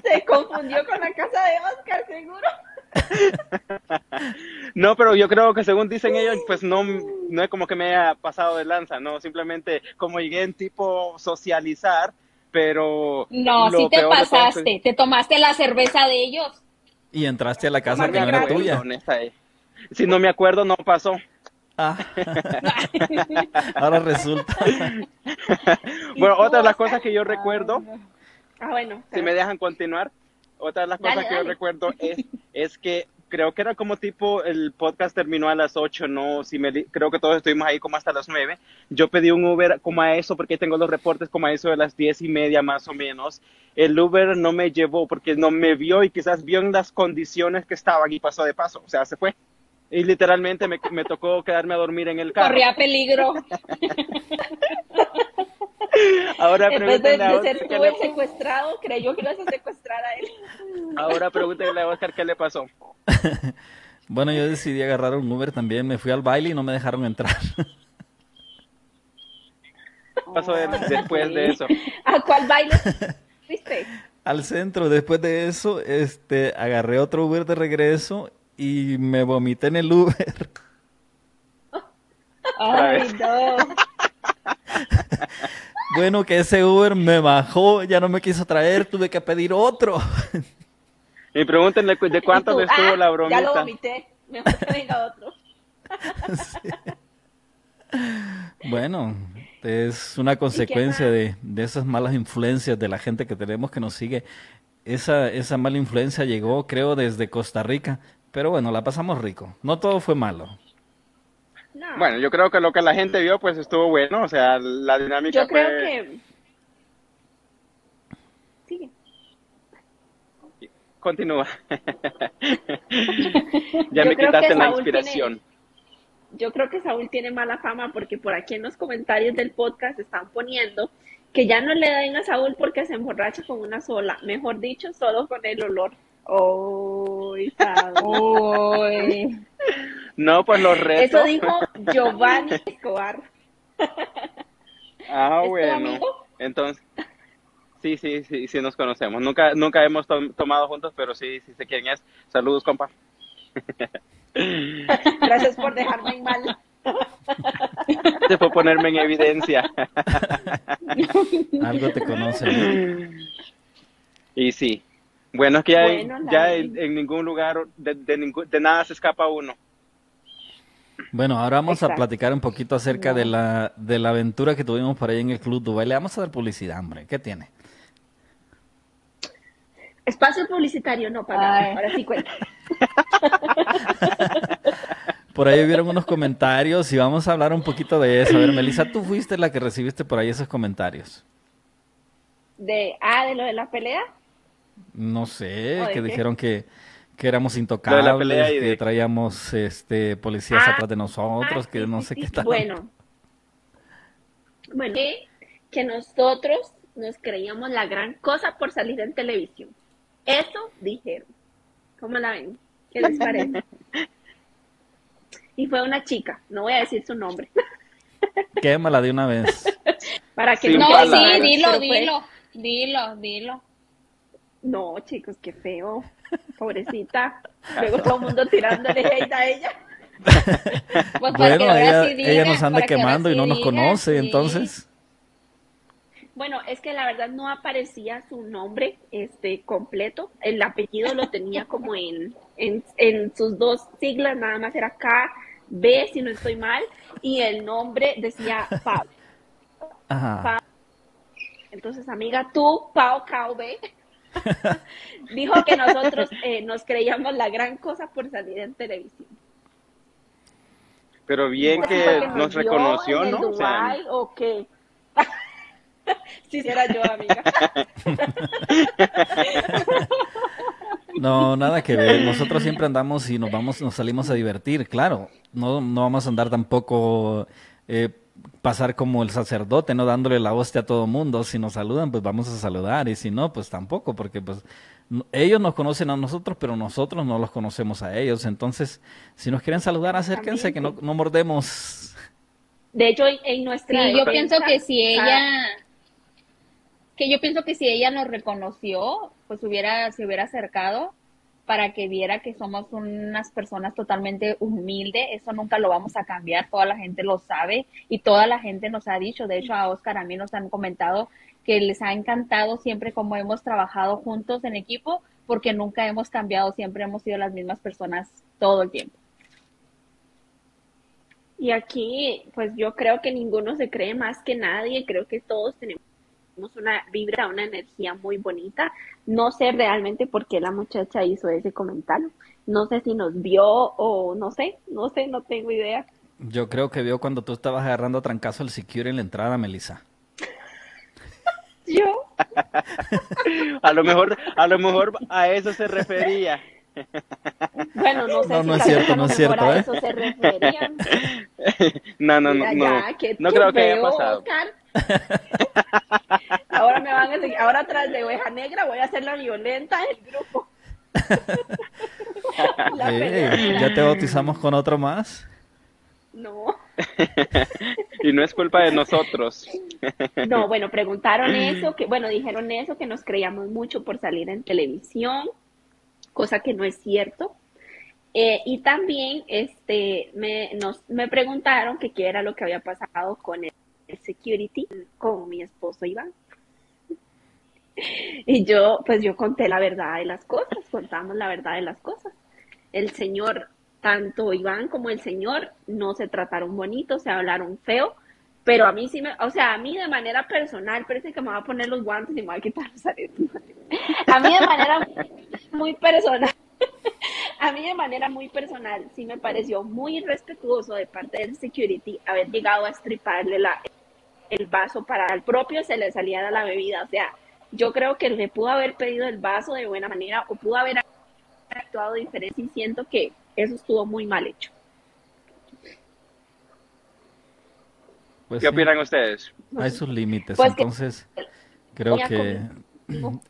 Se confundió con la casa de Oscar, seguro. no, pero yo creo que según dicen ellos, pues no, no es como que me haya pasado de lanza, no, simplemente como llegué en tipo socializar, pero... No, sí te pasaste, te tomaste la cerveza de ellos. Y entraste a la casa que no era tuya. Si no me acuerdo, no pasó. Ah. Ahora resulta. bueno, otra de las cosas que yo recuerdo, ah, bueno, si me dejan continuar, otra de las cosas que yo recuerdo es, es que creo que era como tipo, el podcast terminó a las 8, no, si me, creo que todos estuvimos ahí como hasta las 9. Yo pedí un Uber como a eso, porque tengo los reportes como a eso de las 10 y media más o menos. El Uber no me llevó porque no me vio y quizás vio en las condiciones que estaban y pasó de paso, o sea, se fue. Y literalmente me, me tocó quedarme a dormir en el carro. Corría peligro. Ahora pregúntale a Oscar. De ser tú el secuestrado, creyó que ibas a secuestrar a él. Ahora pregúntale a Oscar qué le pasó. bueno, yo decidí agarrar un Uber también. Me fui al baile y no me dejaron entrar. ¿Qué pasó después de eso? ¿A cuál baile fuiste? Al centro. Después de eso, este, agarré otro Uber de regreso y me vomité en el Uber. Ay, no. Bueno, que ese Uber me bajó, ya no me quiso traer, tuve que pedir otro. Y pregúntenle de cuánto le estuvo ah, la bromita. Ya lo vomité, mejor que venga otro. Bueno, es una consecuencia de, de, esas malas influencias de la gente que tenemos que nos sigue. Esa, esa mala influencia llegó, creo, desde Costa Rica. Pero bueno, la pasamos rico. No todo fue malo. Bueno, yo creo que lo que la gente vio, pues estuvo bueno. O sea, la dinámica Yo creo que... Sigue. Continúa. ya me quitaste la inspiración. yo creo que Saúl tiene mala fama porque por aquí en los comentarios del podcast están poniendo que ya no le den a Saúl porque se emborracha con una sola. Mejor dicho, solo con el olor. Oh, No, pues los retos. Eso dijo Giovanni Escobar. Ah, bueno. Entonces, sí, sí, sí, sí nos conocemos. Nunca, nunca hemos tomado juntos, pero sí, sí sé quién es. Saludos, compa. Gracias por dejarme en mal. Te fue ponerme en evidencia. Algo te conoce. Y sí. Bueno, es que ya, en, ningún lugar, de, de nada se escapa uno. Bueno, ahora vamos a platicar un poquito acerca de, la, de la aventura que tuvimos por ahí en el Club Dubai. Le vamos a dar publicidad, hombre. ¿Qué tiene? Espacio publicitario, no para ahora sí cuenta. Por ahí vieron unos comentarios y vamos a hablar un poquito de eso. A ver, Melissa, tú fuiste la que recibiste por ahí esos comentarios. ¿De, ah, de lo de la pelea? No sé, que dijeron que que éramos intocables, que traíamos este policías ah, atrás de nosotros, que no sé qué tal. Bueno, bueno, que nosotros nos creíamos la gran cosa por salir en televisión. Eso dijeron. ¿Cómo la ven? ¿Qué les parece? y fue una chica, no voy a decir su nombre. Quémala de una vez. Para que no, sí, dilo, dilo, dilo, dilo. No, chicos, qué feo. Pobrecita. Luego todo el mundo tirándole hate a ella. Pues bueno, ella, nos anda quemando y no nos conoce, entonces. Bueno, es que la verdad no aparecía su nombre este completo. El apellido lo tenía como en, en, sus dos siglas, nada más era K, B, si no estoy mal, y el nombre decía Pau. Ajá. Entonces, amiga, tú, Pau B Dijo que nosotros eh, nos creíamos la gran cosa por salir en televisión. Pero bien que, nos, reconoció, ¿no? o, qué? si era yo, amiga. No, nada que ver. Nosotros siempre andamos y nos vamos, nos salimos a divertir, claro. No, no vamos a andar tampoco eh, pasar como el sacerdote, no dándole la hostia a todo mundo. Si nos saludan, pues vamos a saludar y si no, pues tampoco, porque pues ellos nos conocen a nosotros, pero nosotros no los conocemos a ellos. Entonces, si nos quieren saludar, acérquense, que no, mordemos. De hecho, en nuestra... yo pienso que si ella... Que yo pienso que si ella nos reconoció, pues hubiera, se hubiera acercado para que viera que somos unas personas totalmente humildes. Eso nunca lo vamos a cambiar, toda la gente lo sabe y toda la gente nos ha dicho, de hecho a Oscar a mí nos han comentado que les ha encantado siempre como hemos trabajado juntos en equipo, porque nunca hemos cambiado, siempre hemos sido las mismas personas todo el tiempo. Y aquí, pues yo creo que ninguno se cree más que nadie, creo que todos tenemos una vibra, una energía muy bonita. No sé realmente por qué la muchacha hizo ese comentario. No sé si nos vio o no sé, no sé, no tengo idea. Yo creo que vio cuando tú estabas agarrando a trancazo el security en la entrada, Melissa. Yo. a lo mejor, a lo mejor a eso se refería. Bueno, no sé no, no es cierto, no es cierto, ¿eh? eso se referían. No, no, no, no. no creo que haya pasado. van a seguir, ahora atrás de oveja negra voy a hacer la violenta del grupo. ¿Ya te bautizamos con otro más? No. y no es culpa de nosotros. no, bueno, preguntaron eso, que bueno, dijeron eso, que nos creíamos mucho por salir en televisión, cosa que no es cierto. Eh, y también este, me, nos, me preguntaron que qué era lo que había pasado con el, security, con mi esposo Iván. Y yo, pues yo conté la verdad de las cosas, contamos la verdad de las cosas. El señor tanto Iván como el señor no se trataron bonito, se hablaron feo, pero a mí sí me, o sea, a mí de manera personal, parece que me voy a poner los guantes y me voy a quitar los aretes. A mí de manera muy personal, a mí de manera muy personal, sí me pareció muy respetuoso de parte del security haber llegado a estriparle la, el vaso para el propio se le saliera la bebida, o sea, yo creo que le pudo haber pedido el vaso de buena manera o pudo haber actuado diferente y siento que eso estuvo muy mal hecho. Pues ¿Qué opinan ustedes? Hay sus límites, pues entonces creo que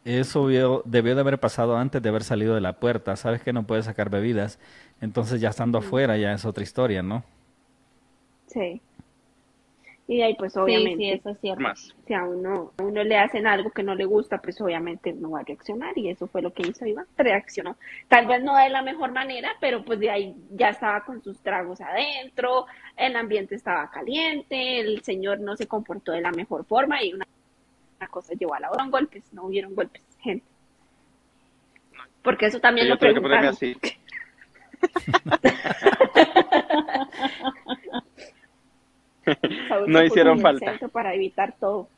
eso debió, de haber pasado antes de haber salido de la puerta. Sabes que no puedes sacar bebidas, entonces ya estando afuera ya es otra historia, ¿no? Sí. Y ahí pues obviamente, eso es cierto. si a uno, a uno le hacen algo que no le gusta, pues obviamente no va a reaccionar y eso fue lo que hizo Iván, reaccionó. Tal vez no de la mejor manera, pero pues de ahí ya estaba con sus tragos adentro, el ambiente estaba caliente, el señor no se comportó de la mejor forma y una, cosa llevó a la otra, golpes, no hubieron golpes, gente. Porque eso también lo preguntaron. así. no hicieron falta. Para evitar todo.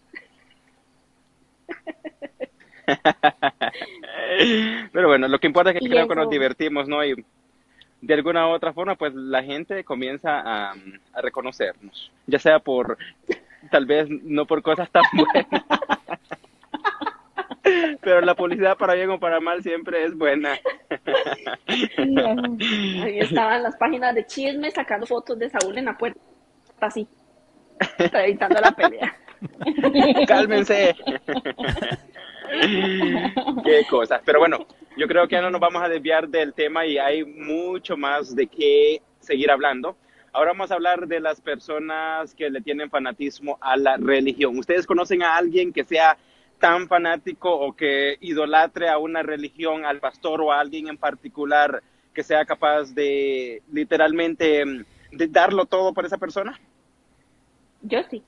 Pero bueno, lo que importa es que creo que nos divertimos, ¿no? Y de alguna u otra forma, pues la gente comienza a, a reconocernos, ya sea por, tal vez no por cosas tan buenas. Pero la publicidad para bien o para mal siempre es buena. Ahí estaban las páginas de chisme sacando fotos de Saúl en la puerta así, evitando la pelea. Cálmense. Qué cosas. Pero bueno, yo creo que no nos vamos a desviar del tema y hay mucho más de qué seguir hablando. Ahora vamos a hablar de las personas que le tienen fanatismo a la religión. ¿Ustedes conocen a alguien que sea tan fanático o que idolatre a una religión, al pastor o a alguien en particular que sea capaz de literalmente de darlo todo por esa persona? Yo sí.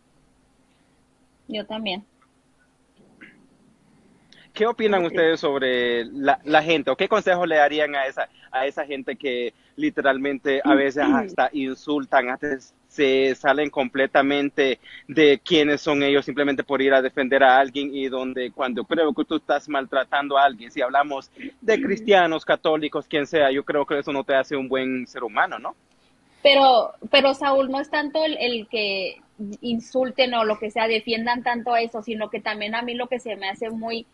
Yo también. ¿Qué opinan ustedes sobre la, la, gente o qué consejos le darían a esa, a esa gente que literalmente a veces hasta insultan, hasta se salen completamente de quiénes son ellos simplemente por ir a defender a alguien y donde cuando creo que tú estás maltratando a alguien, si hablamos de cristianos, católicos, quien sea, yo creo que eso no te hace un buen ser humano, ¿no? Pero, pero Saúl, no es tanto el, que insulten o lo que sea, defiendan tanto a eso, sino que también a mí lo que se me hace muy,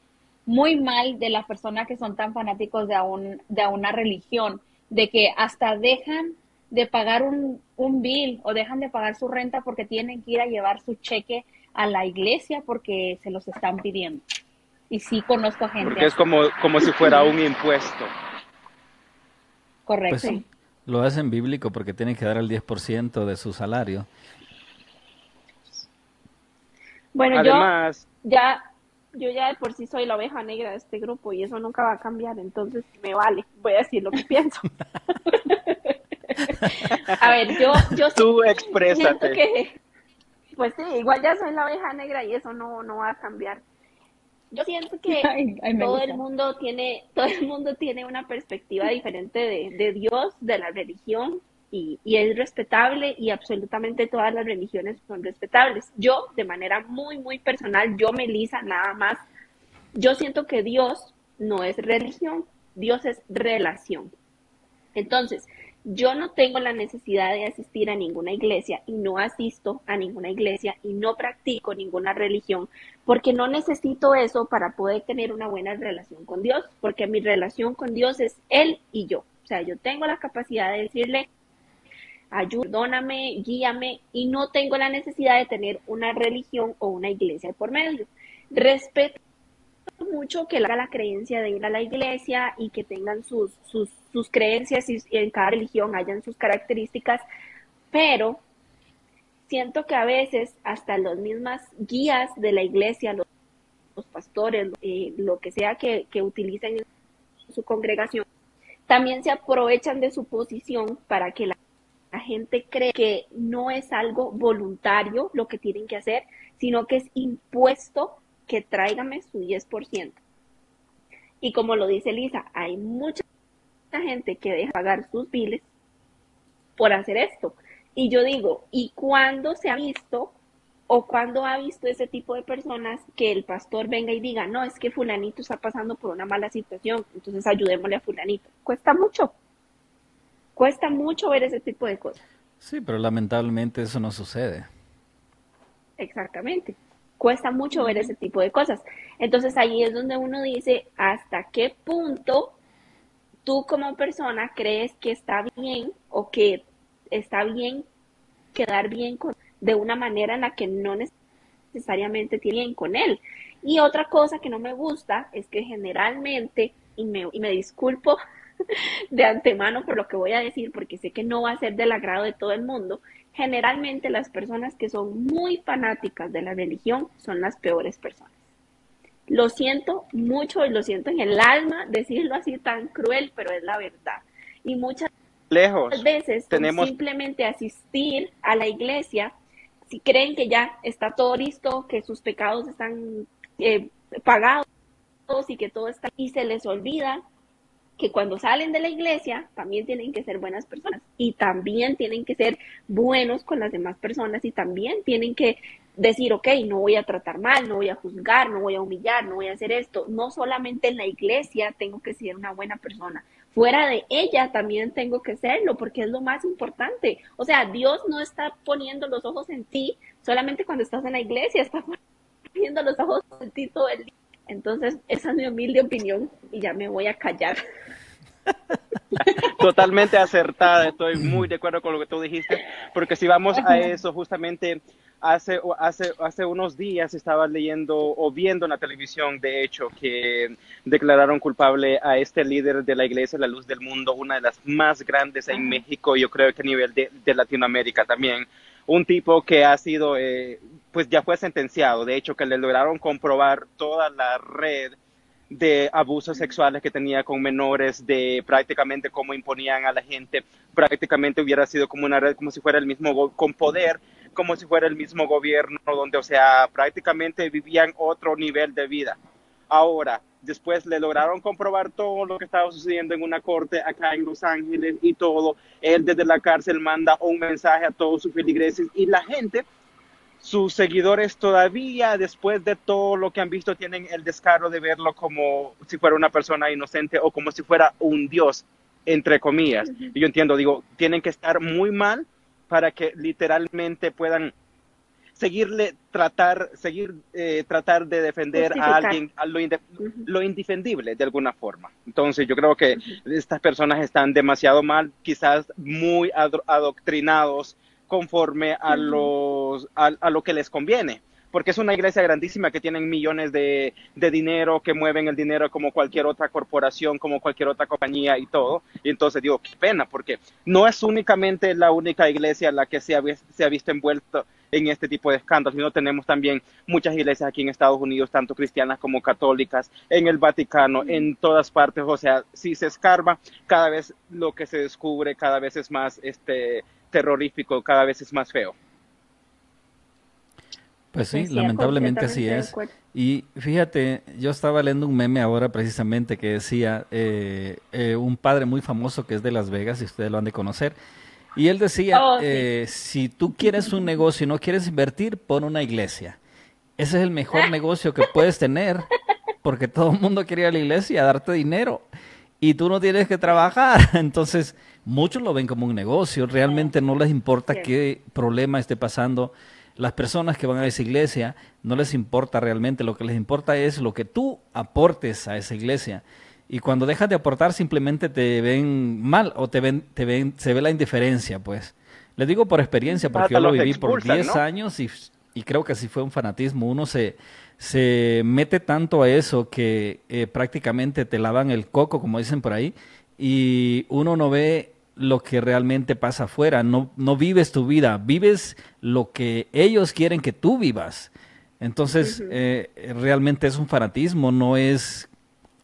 muy mal de las personas que son tan fanáticos de, un, de una religión, de que hasta dejan de pagar un, un bill o dejan de pagar su renta porque tienen que ir a llevar su cheque a la iglesia porque se los están pidiendo. Y sí conozco gente. Porque es como, como si fuera un impuesto. Correcto. Pues lo hacen bíblico porque tienen que dar el 10% de su salario. Bueno, yo ya yo ya de por sí soy la oveja negra de este grupo y eso nunca va a cambiar, entonces me vale, voy a decir lo que pienso. a ver, yo, yo Tú exprésate. Que, pues sí, igual ya soy la oveja negra y eso no, no va a cambiar. Yo siento que todo el mundo tiene, todo el mundo tiene una perspectiva diferente de, de Dios, de la religión, y, y, es respetable y absolutamente todas las religiones son respetables. Yo, de manera muy, muy personal, yo, Melisa, nada más, yo siento que Dios no es religión, Dios es relación. Entonces, yo no tengo la necesidad de asistir a ninguna iglesia y no asisto a ninguna iglesia y no practico ninguna religión porque no necesito eso para poder tener una buena relación con Dios, porque mi relación con Dios es Él y yo. O sea, yo tengo la capacidad de decirle, ayúdame, guíame y no tengo la necesidad de tener una religión o una iglesia por medio. Respeto mucho que haga la creencia de ir a la iglesia y que tengan sus, sus, sus creencias y en cada religión hayan sus características, pero siento que a veces hasta las mismas guías de la iglesia, los, pastores, eh, lo que sea que, que utilicen en su congregación, también se aprovechan de su posición para que la la gente cree que no es algo voluntario lo que tienen que hacer, sino que es impuesto que tráigame su 10%. Y como lo dice Lisa, hay mucha gente que deja pagar sus biles por hacer esto. Y yo digo, ¿y cuándo se ha visto o cuándo ha visto ese tipo de personas que el pastor venga y diga, no, es que fulanito está pasando por una mala situación, entonces ayudémosle a fulanito? Cuesta mucho. Cuesta mucho ver ese tipo de cosas. Sí, pero lamentablemente eso no sucede. Exactamente. Cuesta mucho ver ese tipo de cosas. Entonces ahí es donde uno dice hasta qué punto tú como persona crees que está bien o que está bien quedar bien con, de una manera en la que no necesariamente tiene bien con él. Y otra cosa que no me gusta es que generalmente, y me, y me disculpo de antemano por lo que voy a decir, porque sé que no va a ser del agrado de todo el mundo, generalmente las personas que son muy fanáticas de la religión son las peores personas. Lo siento mucho y lo siento en el alma decirlo así tan cruel, pero es la verdad. Y muchas Lejos. veces tenemos simplemente asistir a la iglesia si creen que ya está todo listo, que sus pecados están eh, pagados y que todo está y se les olvida que cuando salen de la iglesia también tienen que ser buenas personas y también tienen que ser buenos con las demás personas y también tienen que decir, ok, no voy a tratar mal, no voy a juzgar, no voy a humillar, no voy a hacer esto. No solamente en la iglesia tengo que ser una buena persona, fuera de ella también tengo que serlo porque es lo más importante. O sea, Dios no está poniendo los ojos en ti solamente cuando estás en la iglesia, está poniendo los ojos en ti todo el día. Entonces, esa es mi humilde opinión y ya me voy a callar. Totalmente acertada, estoy muy de acuerdo con lo que tú dijiste, porque si vamos a eso, justamente hace, hace, hace unos días estaba leyendo o viendo en la televisión, de hecho, que declararon culpable a este líder de la Iglesia La Luz del Mundo, una de las más grandes en México, yo creo que a nivel de, de Latinoamérica también. Un tipo que ha sido, eh, pues ya fue sentenciado, de hecho, que le lograron comprobar toda la red de abusos sexuales que tenía con menores, de prácticamente cómo imponían a la gente, prácticamente hubiera sido como una red, como si fuera el mismo, con poder, como si fuera el mismo gobierno, donde, o sea, prácticamente vivían otro nivel de vida. Ahora, después le lograron comprobar todo lo que estaba sucediendo en una corte acá en Los Ángeles y todo. Él desde la cárcel manda un mensaje a todos sus feligreses y la gente sus seguidores todavía, después de todo lo que han visto, tienen el descaro de verlo como si fuera una persona inocente o como si fuera un dios, entre comillas. Y yo entiendo, digo, tienen que estar muy mal para que literalmente puedan seguirle tratar, seguir seguir tratar de defender a alguien, a lo, lo, indefendible de alguna forma. Entonces yo creo que estas personas están demasiado mal, quizás muy adoctrinados conforme a, los, a, lo que les conviene porque es una iglesia grandísima que tienen millones de, de, dinero, que mueven el dinero como cualquier otra corporación, como cualquier otra compañía y todo. Y entonces digo, qué pena, porque no es únicamente la única iglesia la que se ha, se ha visto envuelto, en este tipo de escándalos, sino tenemos también muchas iglesias aquí en Estados Unidos, tanto cristianas como católicas, en el Vaticano, en todas partes, o sea, si se escarba, cada vez lo que se descubre cada vez es más este terrorífico, cada vez es más feo. Pues sí, lamentablemente así es. Y fíjate, yo estaba leyendo un meme ahora precisamente que decía eh, eh, un padre muy famoso que es de Las Vegas, y ustedes lo han de conocer, y él decía, oh, eh, si tú quieres un negocio y no quieres invertir, pon una iglesia. Ese es el mejor negocio que puedes tener, porque todo el mundo quiere ir a la iglesia a darte dinero y tú no tienes que trabajar. Entonces, muchos lo ven como un negocio, realmente no les importa qué problema esté pasando las personas que van a esa iglesia no les importa realmente, lo que les importa es lo que tú aportes a esa iglesia. Y cuando dejas de aportar simplemente te ven mal o te ven, te ven, se ve la indiferencia, pues. Les digo por experiencia, porque yo lo viví por 10 años y, y, creo que así fue un fanatismo. Uno se, se mete tanto a eso que eh, prácticamente te lavan el coco, como dicen por ahí, y uno no ve lo que realmente pasa afuera, no, no vives tu vida, vives lo que ellos quieren que tú vivas. Entonces, eh, realmente es un fanatismo, no es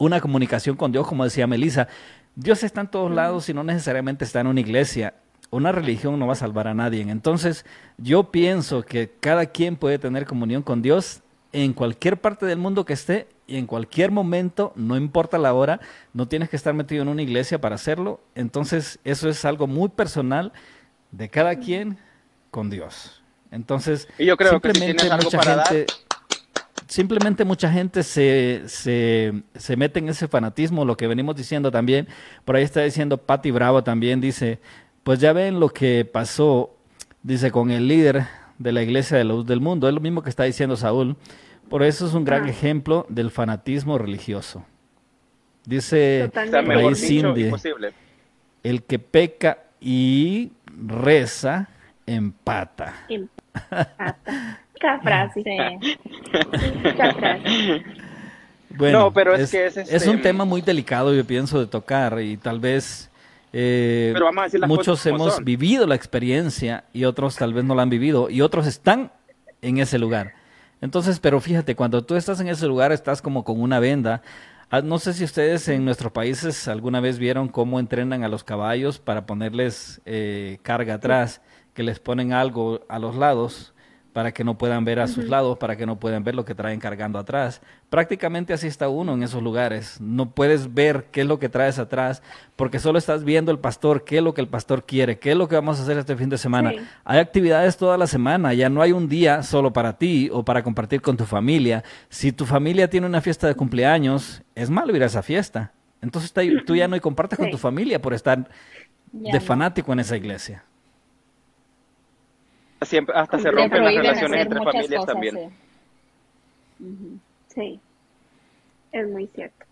una comunicación con Dios, como decía Melissa. Dios está en todos lados y no necesariamente está en una iglesia. Una religión no va a salvar a nadie. Entonces, yo pienso que cada quien puede tener comunión con Dios en cualquier parte del mundo que esté y en cualquier momento, no importa la hora, no tienes que estar metido en una iglesia para hacerlo. Entonces, eso es algo muy personal de cada quien con Dios. Entonces, y yo creo simplemente que mucha gente, simplemente mucha gente se, se, se, mete en ese fanatismo, lo que venimos diciendo también. Por ahí está diciendo Patti Bravo también, dice, pues ya ven lo que pasó, dice, con el líder de la iglesia de la luz del mundo. Es lo mismo que está diciendo Saúl. Por eso es un gran ah. ejemplo del fanatismo religioso. Dice ahí Cindy, el que peca y reza, empata. Empata. frase. Bueno, pero es, que es, es, un este, tema muy delicado, yo pienso, de tocar y tal vez eh, muchos hemos vivido la experiencia y otros tal vez no la han vivido y otros están en ese lugar. Entonces, pero fíjate, cuando tú estás en ese lugar estás como con una venda. Ah, no sé si ustedes en nuestros países alguna vez vieron cómo entrenan a los caballos para ponerles eh, carga atrás, que les ponen algo a los lados para que no puedan ver a sus lados, para que no puedan ver lo que traen cargando atrás. Prácticamente así está uno en esos lugares. No puedes ver qué es lo que traes atrás, porque solo estás viendo el pastor, qué es lo que el pastor quiere, qué es lo que vamos a hacer este fin de semana. Hay actividades toda la semana, ya no hay un día solo para ti o para compartir con tu familia. Si tu familia tiene una fiesta de cumpleaños, es malo ir a esa fiesta. Entonces tú ya no compartes con tu familia por estar de fanático en esa iglesia siempre hasta se rompen las relaciones entre familias también. Sí. es muy cierto.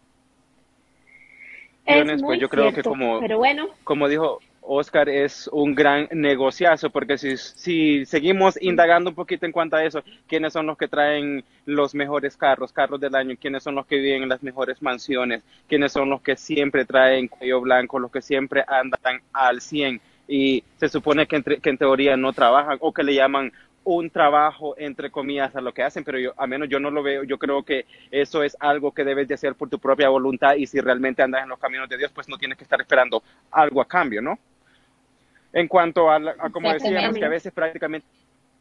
Es pues yo creo que como, pero bueno. como dijo Oscar, es un gran negociazo, porque si, si seguimos indagando un poquito en cuanto a eso, quiénes son los que traen los mejores carros, carros del año, quiénes son los que viven en las mejores mansiones, quiénes son los que siempre traen cuello blanco, los que siempre andan al 100, y se supone que, que en teoría no trabajan o que le llaman un trabajo entre comillas a lo que hacen, pero yo, a menos yo no lo veo, yo creo que eso es algo que debes de hacer por tu propia voluntad y si realmente andas en los caminos de Dios, pues no tienes que estar esperando algo a cambio, ¿no? En cuanto a, a como decíamos, que a veces prácticamente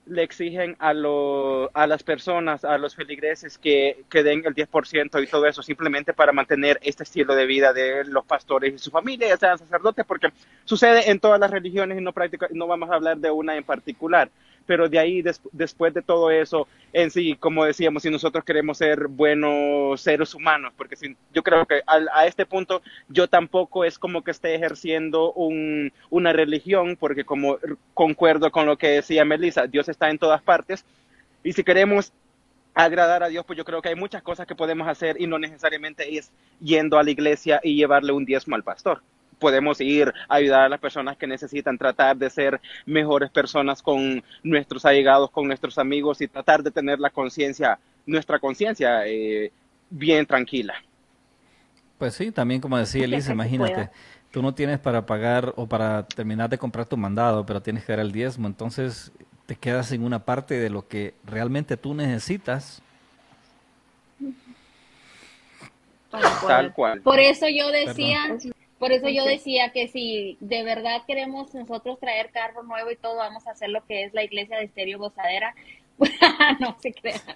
le exigen a, lo, a las personas, a los feligreses que, que den el 10% y todo eso simplemente para mantener este estilo de vida de los pastores y su familia, ya sean sacerdotes, porque sucede en todas las religiones y no, práctica, no vamos a hablar de una en particular pero de ahí, después de todo eso, en sí, como decíamos, si nosotros queremos ser buenos seres humanos, porque si, yo creo que a, este punto yo tampoco es como que esté ejerciendo un, una religión, porque como concuerdo con lo que decía Melissa, Dios está en todas partes, y si queremos agradar a Dios, pues yo creo que hay muchas cosas que podemos hacer y no necesariamente es yendo a la iglesia y llevarle un diezmo al pastor podemos ir a ayudar a las personas que necesitan tratar de ser mejores personas con nuestros allegados, con nuestros amigos y tratar de tener la conciencia, nuestra conciencia eh, bien tranquila. Pues sí, también como decía Elisa, imagínate, tú no tienes para pagar o para terminar de comprar tu mandado, pero tienes que dar el diezmo, entonces te quedas en una parte de lo que realmente tú necesitas. Tal cual. Por eso yo decía, por eso yo decía que si de verdad queremos nosotros traer carro nuevo y todo, vamos a hacer lo que es la iglesia de Estéreo Gozadera. no se crean.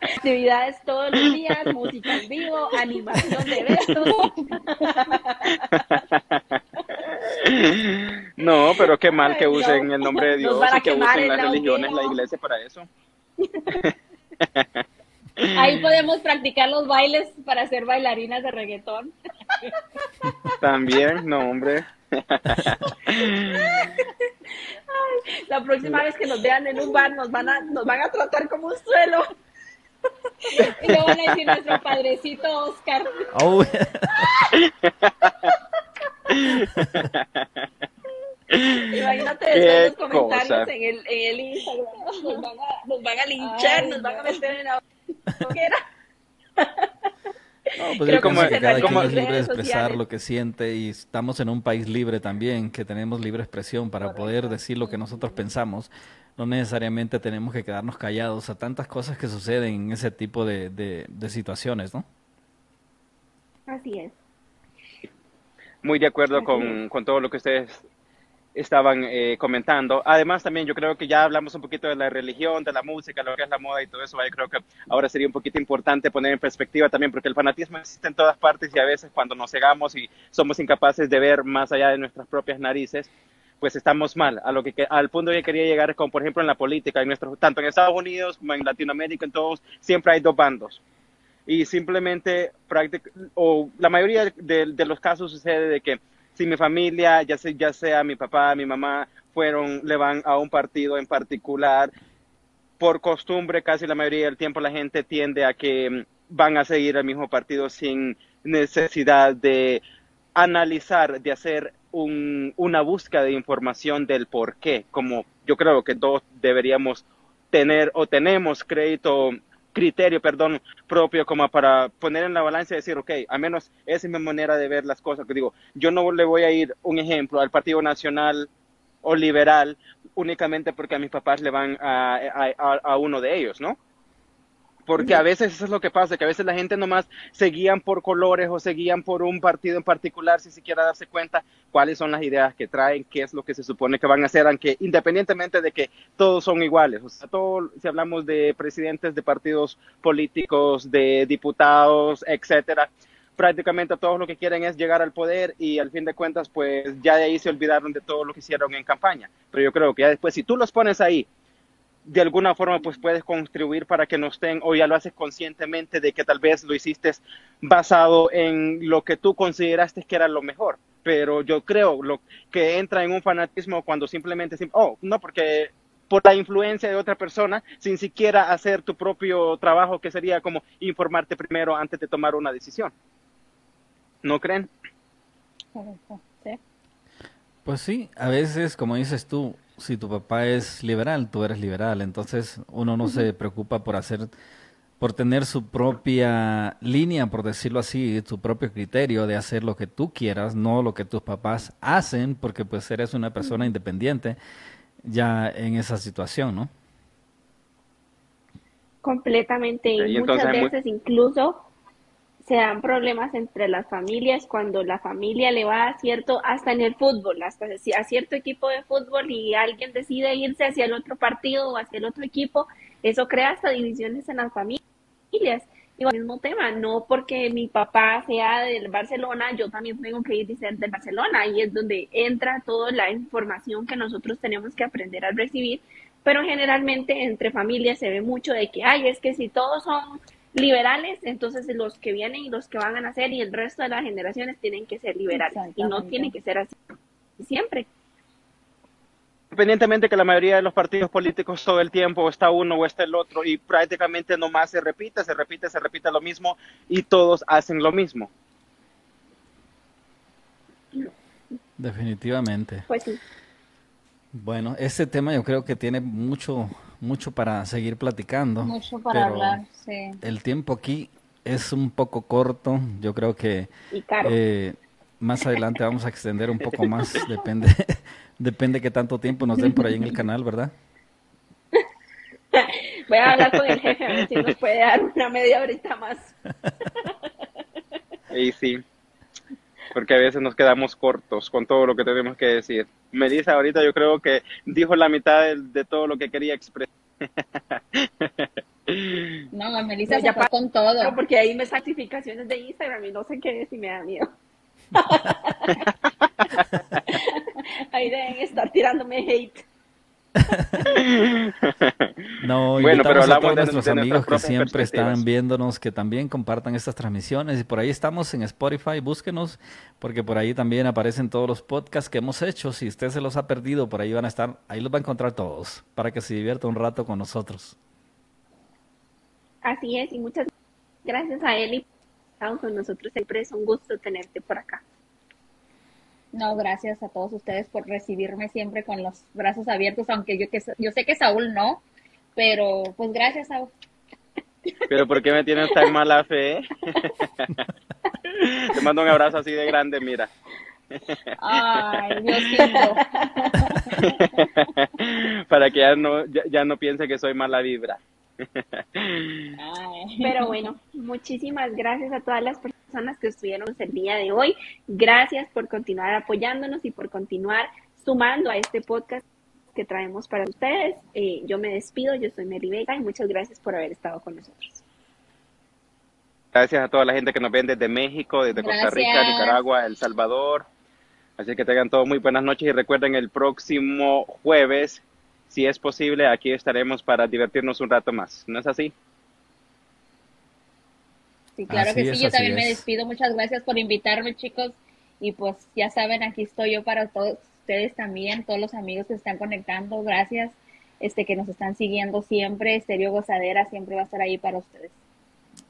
Actividades todos los días, música en vivo, animación de eventos. No, pero qué mal que usen el nombre de Dios y que usen las religiones, la iglesia para eso. Ahí podemos practicar los bailes para ser bailarinas de reggaetón. También, no, hombre. la próxima vez que nos vean en un bar nos van a, nos van a tratar como un suelo. Y luego van a decir nuestro padrecito Oscar. Oh. Imagínate los comentarios en el, en el Instagram. Nos van a, nos van a linchar, nos van a meter en la hoguera. No, pues como, que cada quien es libre de expresar lo que siente y estamos en un país libre también, que tenemos libre expresión para poder decir lo que nosotros pensamos. No necesariamente tenemos que quedarnos callados a tantas cosas que suceden en ese tipo de, de, de situaciones, ¿no? Así es. Muy de acuerdo con, con todo lo que ustedes estaban eh, comentando. Además, también yo creo que ya hablamos un poquito de la religión, de la música, lo que es la moda y todo eso. Yo creo que ahora sería un poquito importante poner en perspectiva también, porque el fanatismo existe en todas partes y a veces cuando nos cegamos y somos incapaces de ver más allá de nuestras propias narices, pues estamos mal. A lo que al punto que quería llegar, como por ejemplo en la política, en nuestro, tanto en Estados Unidos como en Latinoamérica, en todos, siempre hay dos bandos. Y simplemente, o la mayoría de, de los casos sucede de que si mi familia, ya sea, ya sea mi papá, mi mamá, fueron, le van a un partido en particular, por costumbre casi la mayoría del tiempo la gente tiende a que mm, van a seguir el mismo partido sin necesidad de analizar, de hacer un, una búsqueda de información del por qué, como yo creo que todos deberíamos tener o tenemos crédito criterio, perdón, propio como para poner en la balanza y decir, ok, al menos esa es mi manera de ver las cosas. Que digo, yo no le voy a ir, un ejemplo, al Partido Nacional o Liberal únicamente porque a mis papás le van a uno de ellos, ¿no? Porque a veces eso es lo que pasa, que a veces la gente nomás se guían por colores o se guían por un partido en particular sin siquiera darse cuenta cuáles son las ideas que traen, qué es lo que se supone que van a hacer, aunque independientemente de que todos son iguales. O sea, todo, si hablamos de presidentes de partidos políticos, de diputados, etcétera, prácticamente todos lo que quieren es llegar al poder y al fin de cuentas, pues ya de ahí se olvidaron de todo lo que hicieron en campaña. Pero yo creo que ya después, si tú los pones ahí de alguna forma pues puedes contribuir para que no estén o ya lo haces conscientemente de que tal vez lo hiciste basado en lo que tú consideraste que era lo mejor. Pero yo creo lo que entra en un fanatismo cuando simplemente, oh, no, porque por la influencia de otra persona, sin siquiera hacer tu propio trabajo, que sería como informarte primero antes de tomar una decisión. ¿No creen? Pues sí, a veces, como dices tú, si tu papá es liberal, tú eres liberal, entonces uno no se preocupa por hacer, por tener su propia línea, por decirlo así, su propio criterio de hacer lo que tú quieras, no lo que tus papás hacen, porque pues eres una persona independiente ya en esa situación, ¿no? Completamente, y, muchas veces incluso se dan problemas entre las familias cuando la familia le va a cierto, hasta en el fútbol, hasta a cierto equipo de fútbol y alguien decide irse hacia el otro partido o hacia el otro equipo, eso crea hasta divisiones en las familias. Y el mismo tema, no porque mi papá sea del Barcelona, yo también tengo que ir y ser del Barcelona. Ahí es donde entra toda la información que nosotros tenemos que aprender a recibir. Pero generalmente entre familias se ve mucho de que, ay, es que si todos son liberales, entonces los que vienen y los que van a nacer y el resto de las generaciones tienen que ser liberales y no tienen que ser así siempre. Independientemente que la mayoría de los partidos políticos todo el tiempo está uno o está el otro y prácticamente nomás se repite, se repite, se repite lo mismo y todos hacen lo mismo. Definitivamente. Pues sí. Bueno, este tema yo creo que tiene mucho, mucho para seguir platicando. Mucho para hablar, sí. El tiempo aquí es un poco corto. Yo creo que eh, más adelante vamos a extender un poco más, depende. Depende que tanto tiempo nos den por ahí en el canal, ¿verdad? Voy a hablar con el jefe a ver si nos puede dar una media horita más. Y sí, porque a veces nos quedamos cortos con todo lo que tenemos que decir. Melissa ahorita yo creo que dijo la mitad de, todo lo que quería expresar. No, Melissa ya fue con todo. Porque ahí me sacrificaciones de Instagram y no sé qué es y me da miedo. ahí deben estar tirándome hate. no, bueno, pero hablamos a todos nuestros amigos que siempre están viéndonos, que también compartan estas transmisiones. Y por ahí estamos en Spotify, búsquenos, porque por ahí también aparecen todos los podcasts que hemos hecho. Si usted se los ha perdido, por ahí van a estar, ahí los va a encontrar todos, para que se divierta un rato con nosotros. Así es, y muchas gracias a él y con nosotros siempre es un gusto tenerte por acá. No, gracias a todos ustedes por recibirme siempre con los brazos abiertos, aunque yo, que, yo sé que Saúl no, pero pues gracias, Saúl. Pero ¿por qué me tienes tan mala fe? Te mando un abrazo así de grande, mira. Ay, Dios Para que ya no, ya no piense que soy mala vibra. Pero bueno, muchísimas gracias a todas las personas que estuvieron el día de hoy. Gracias por continuar apoyándonos y por continuar sumando a este podcast que traemos para ustedes. Eh, yo me despido, yo soy Mary Vega y muchas gracias por haber estado con nosotros. Gracias a toda la gente que nos ven desde México, desde Costa Rica, Nicaragua, El Salvador. Así que tengan todos muy buenas noches y recuerden el próximo jueves si es posible, aquí estaremos para divertirnos un rato más. ¿No es así? Sí, claro que sí. Yo también me despido. Muchas gracias por invitarme, chicos. Y pues ya saben, aquí estoy yo para todos ustedes también, todos los amigos que se están conectando. Gracias, este que nos están siguiendo siempre. Estéreo Gozadera siempre va a estar ahí para ustedes.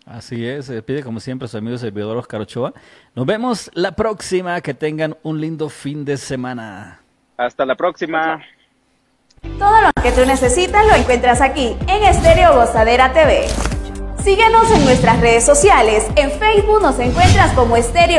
Así es, se despide como siempre su amigo servidor Oscar Ochoa. Nos vemos la próxima. Que tengan un lindo fin de semana. Hasta la próxima. Todo lo que tú necesitas lo encuentras aquí en Estéreo Gozadera TV. Síguenos en nuestras redes sociales. En Facebook nos encuentras como Estéreo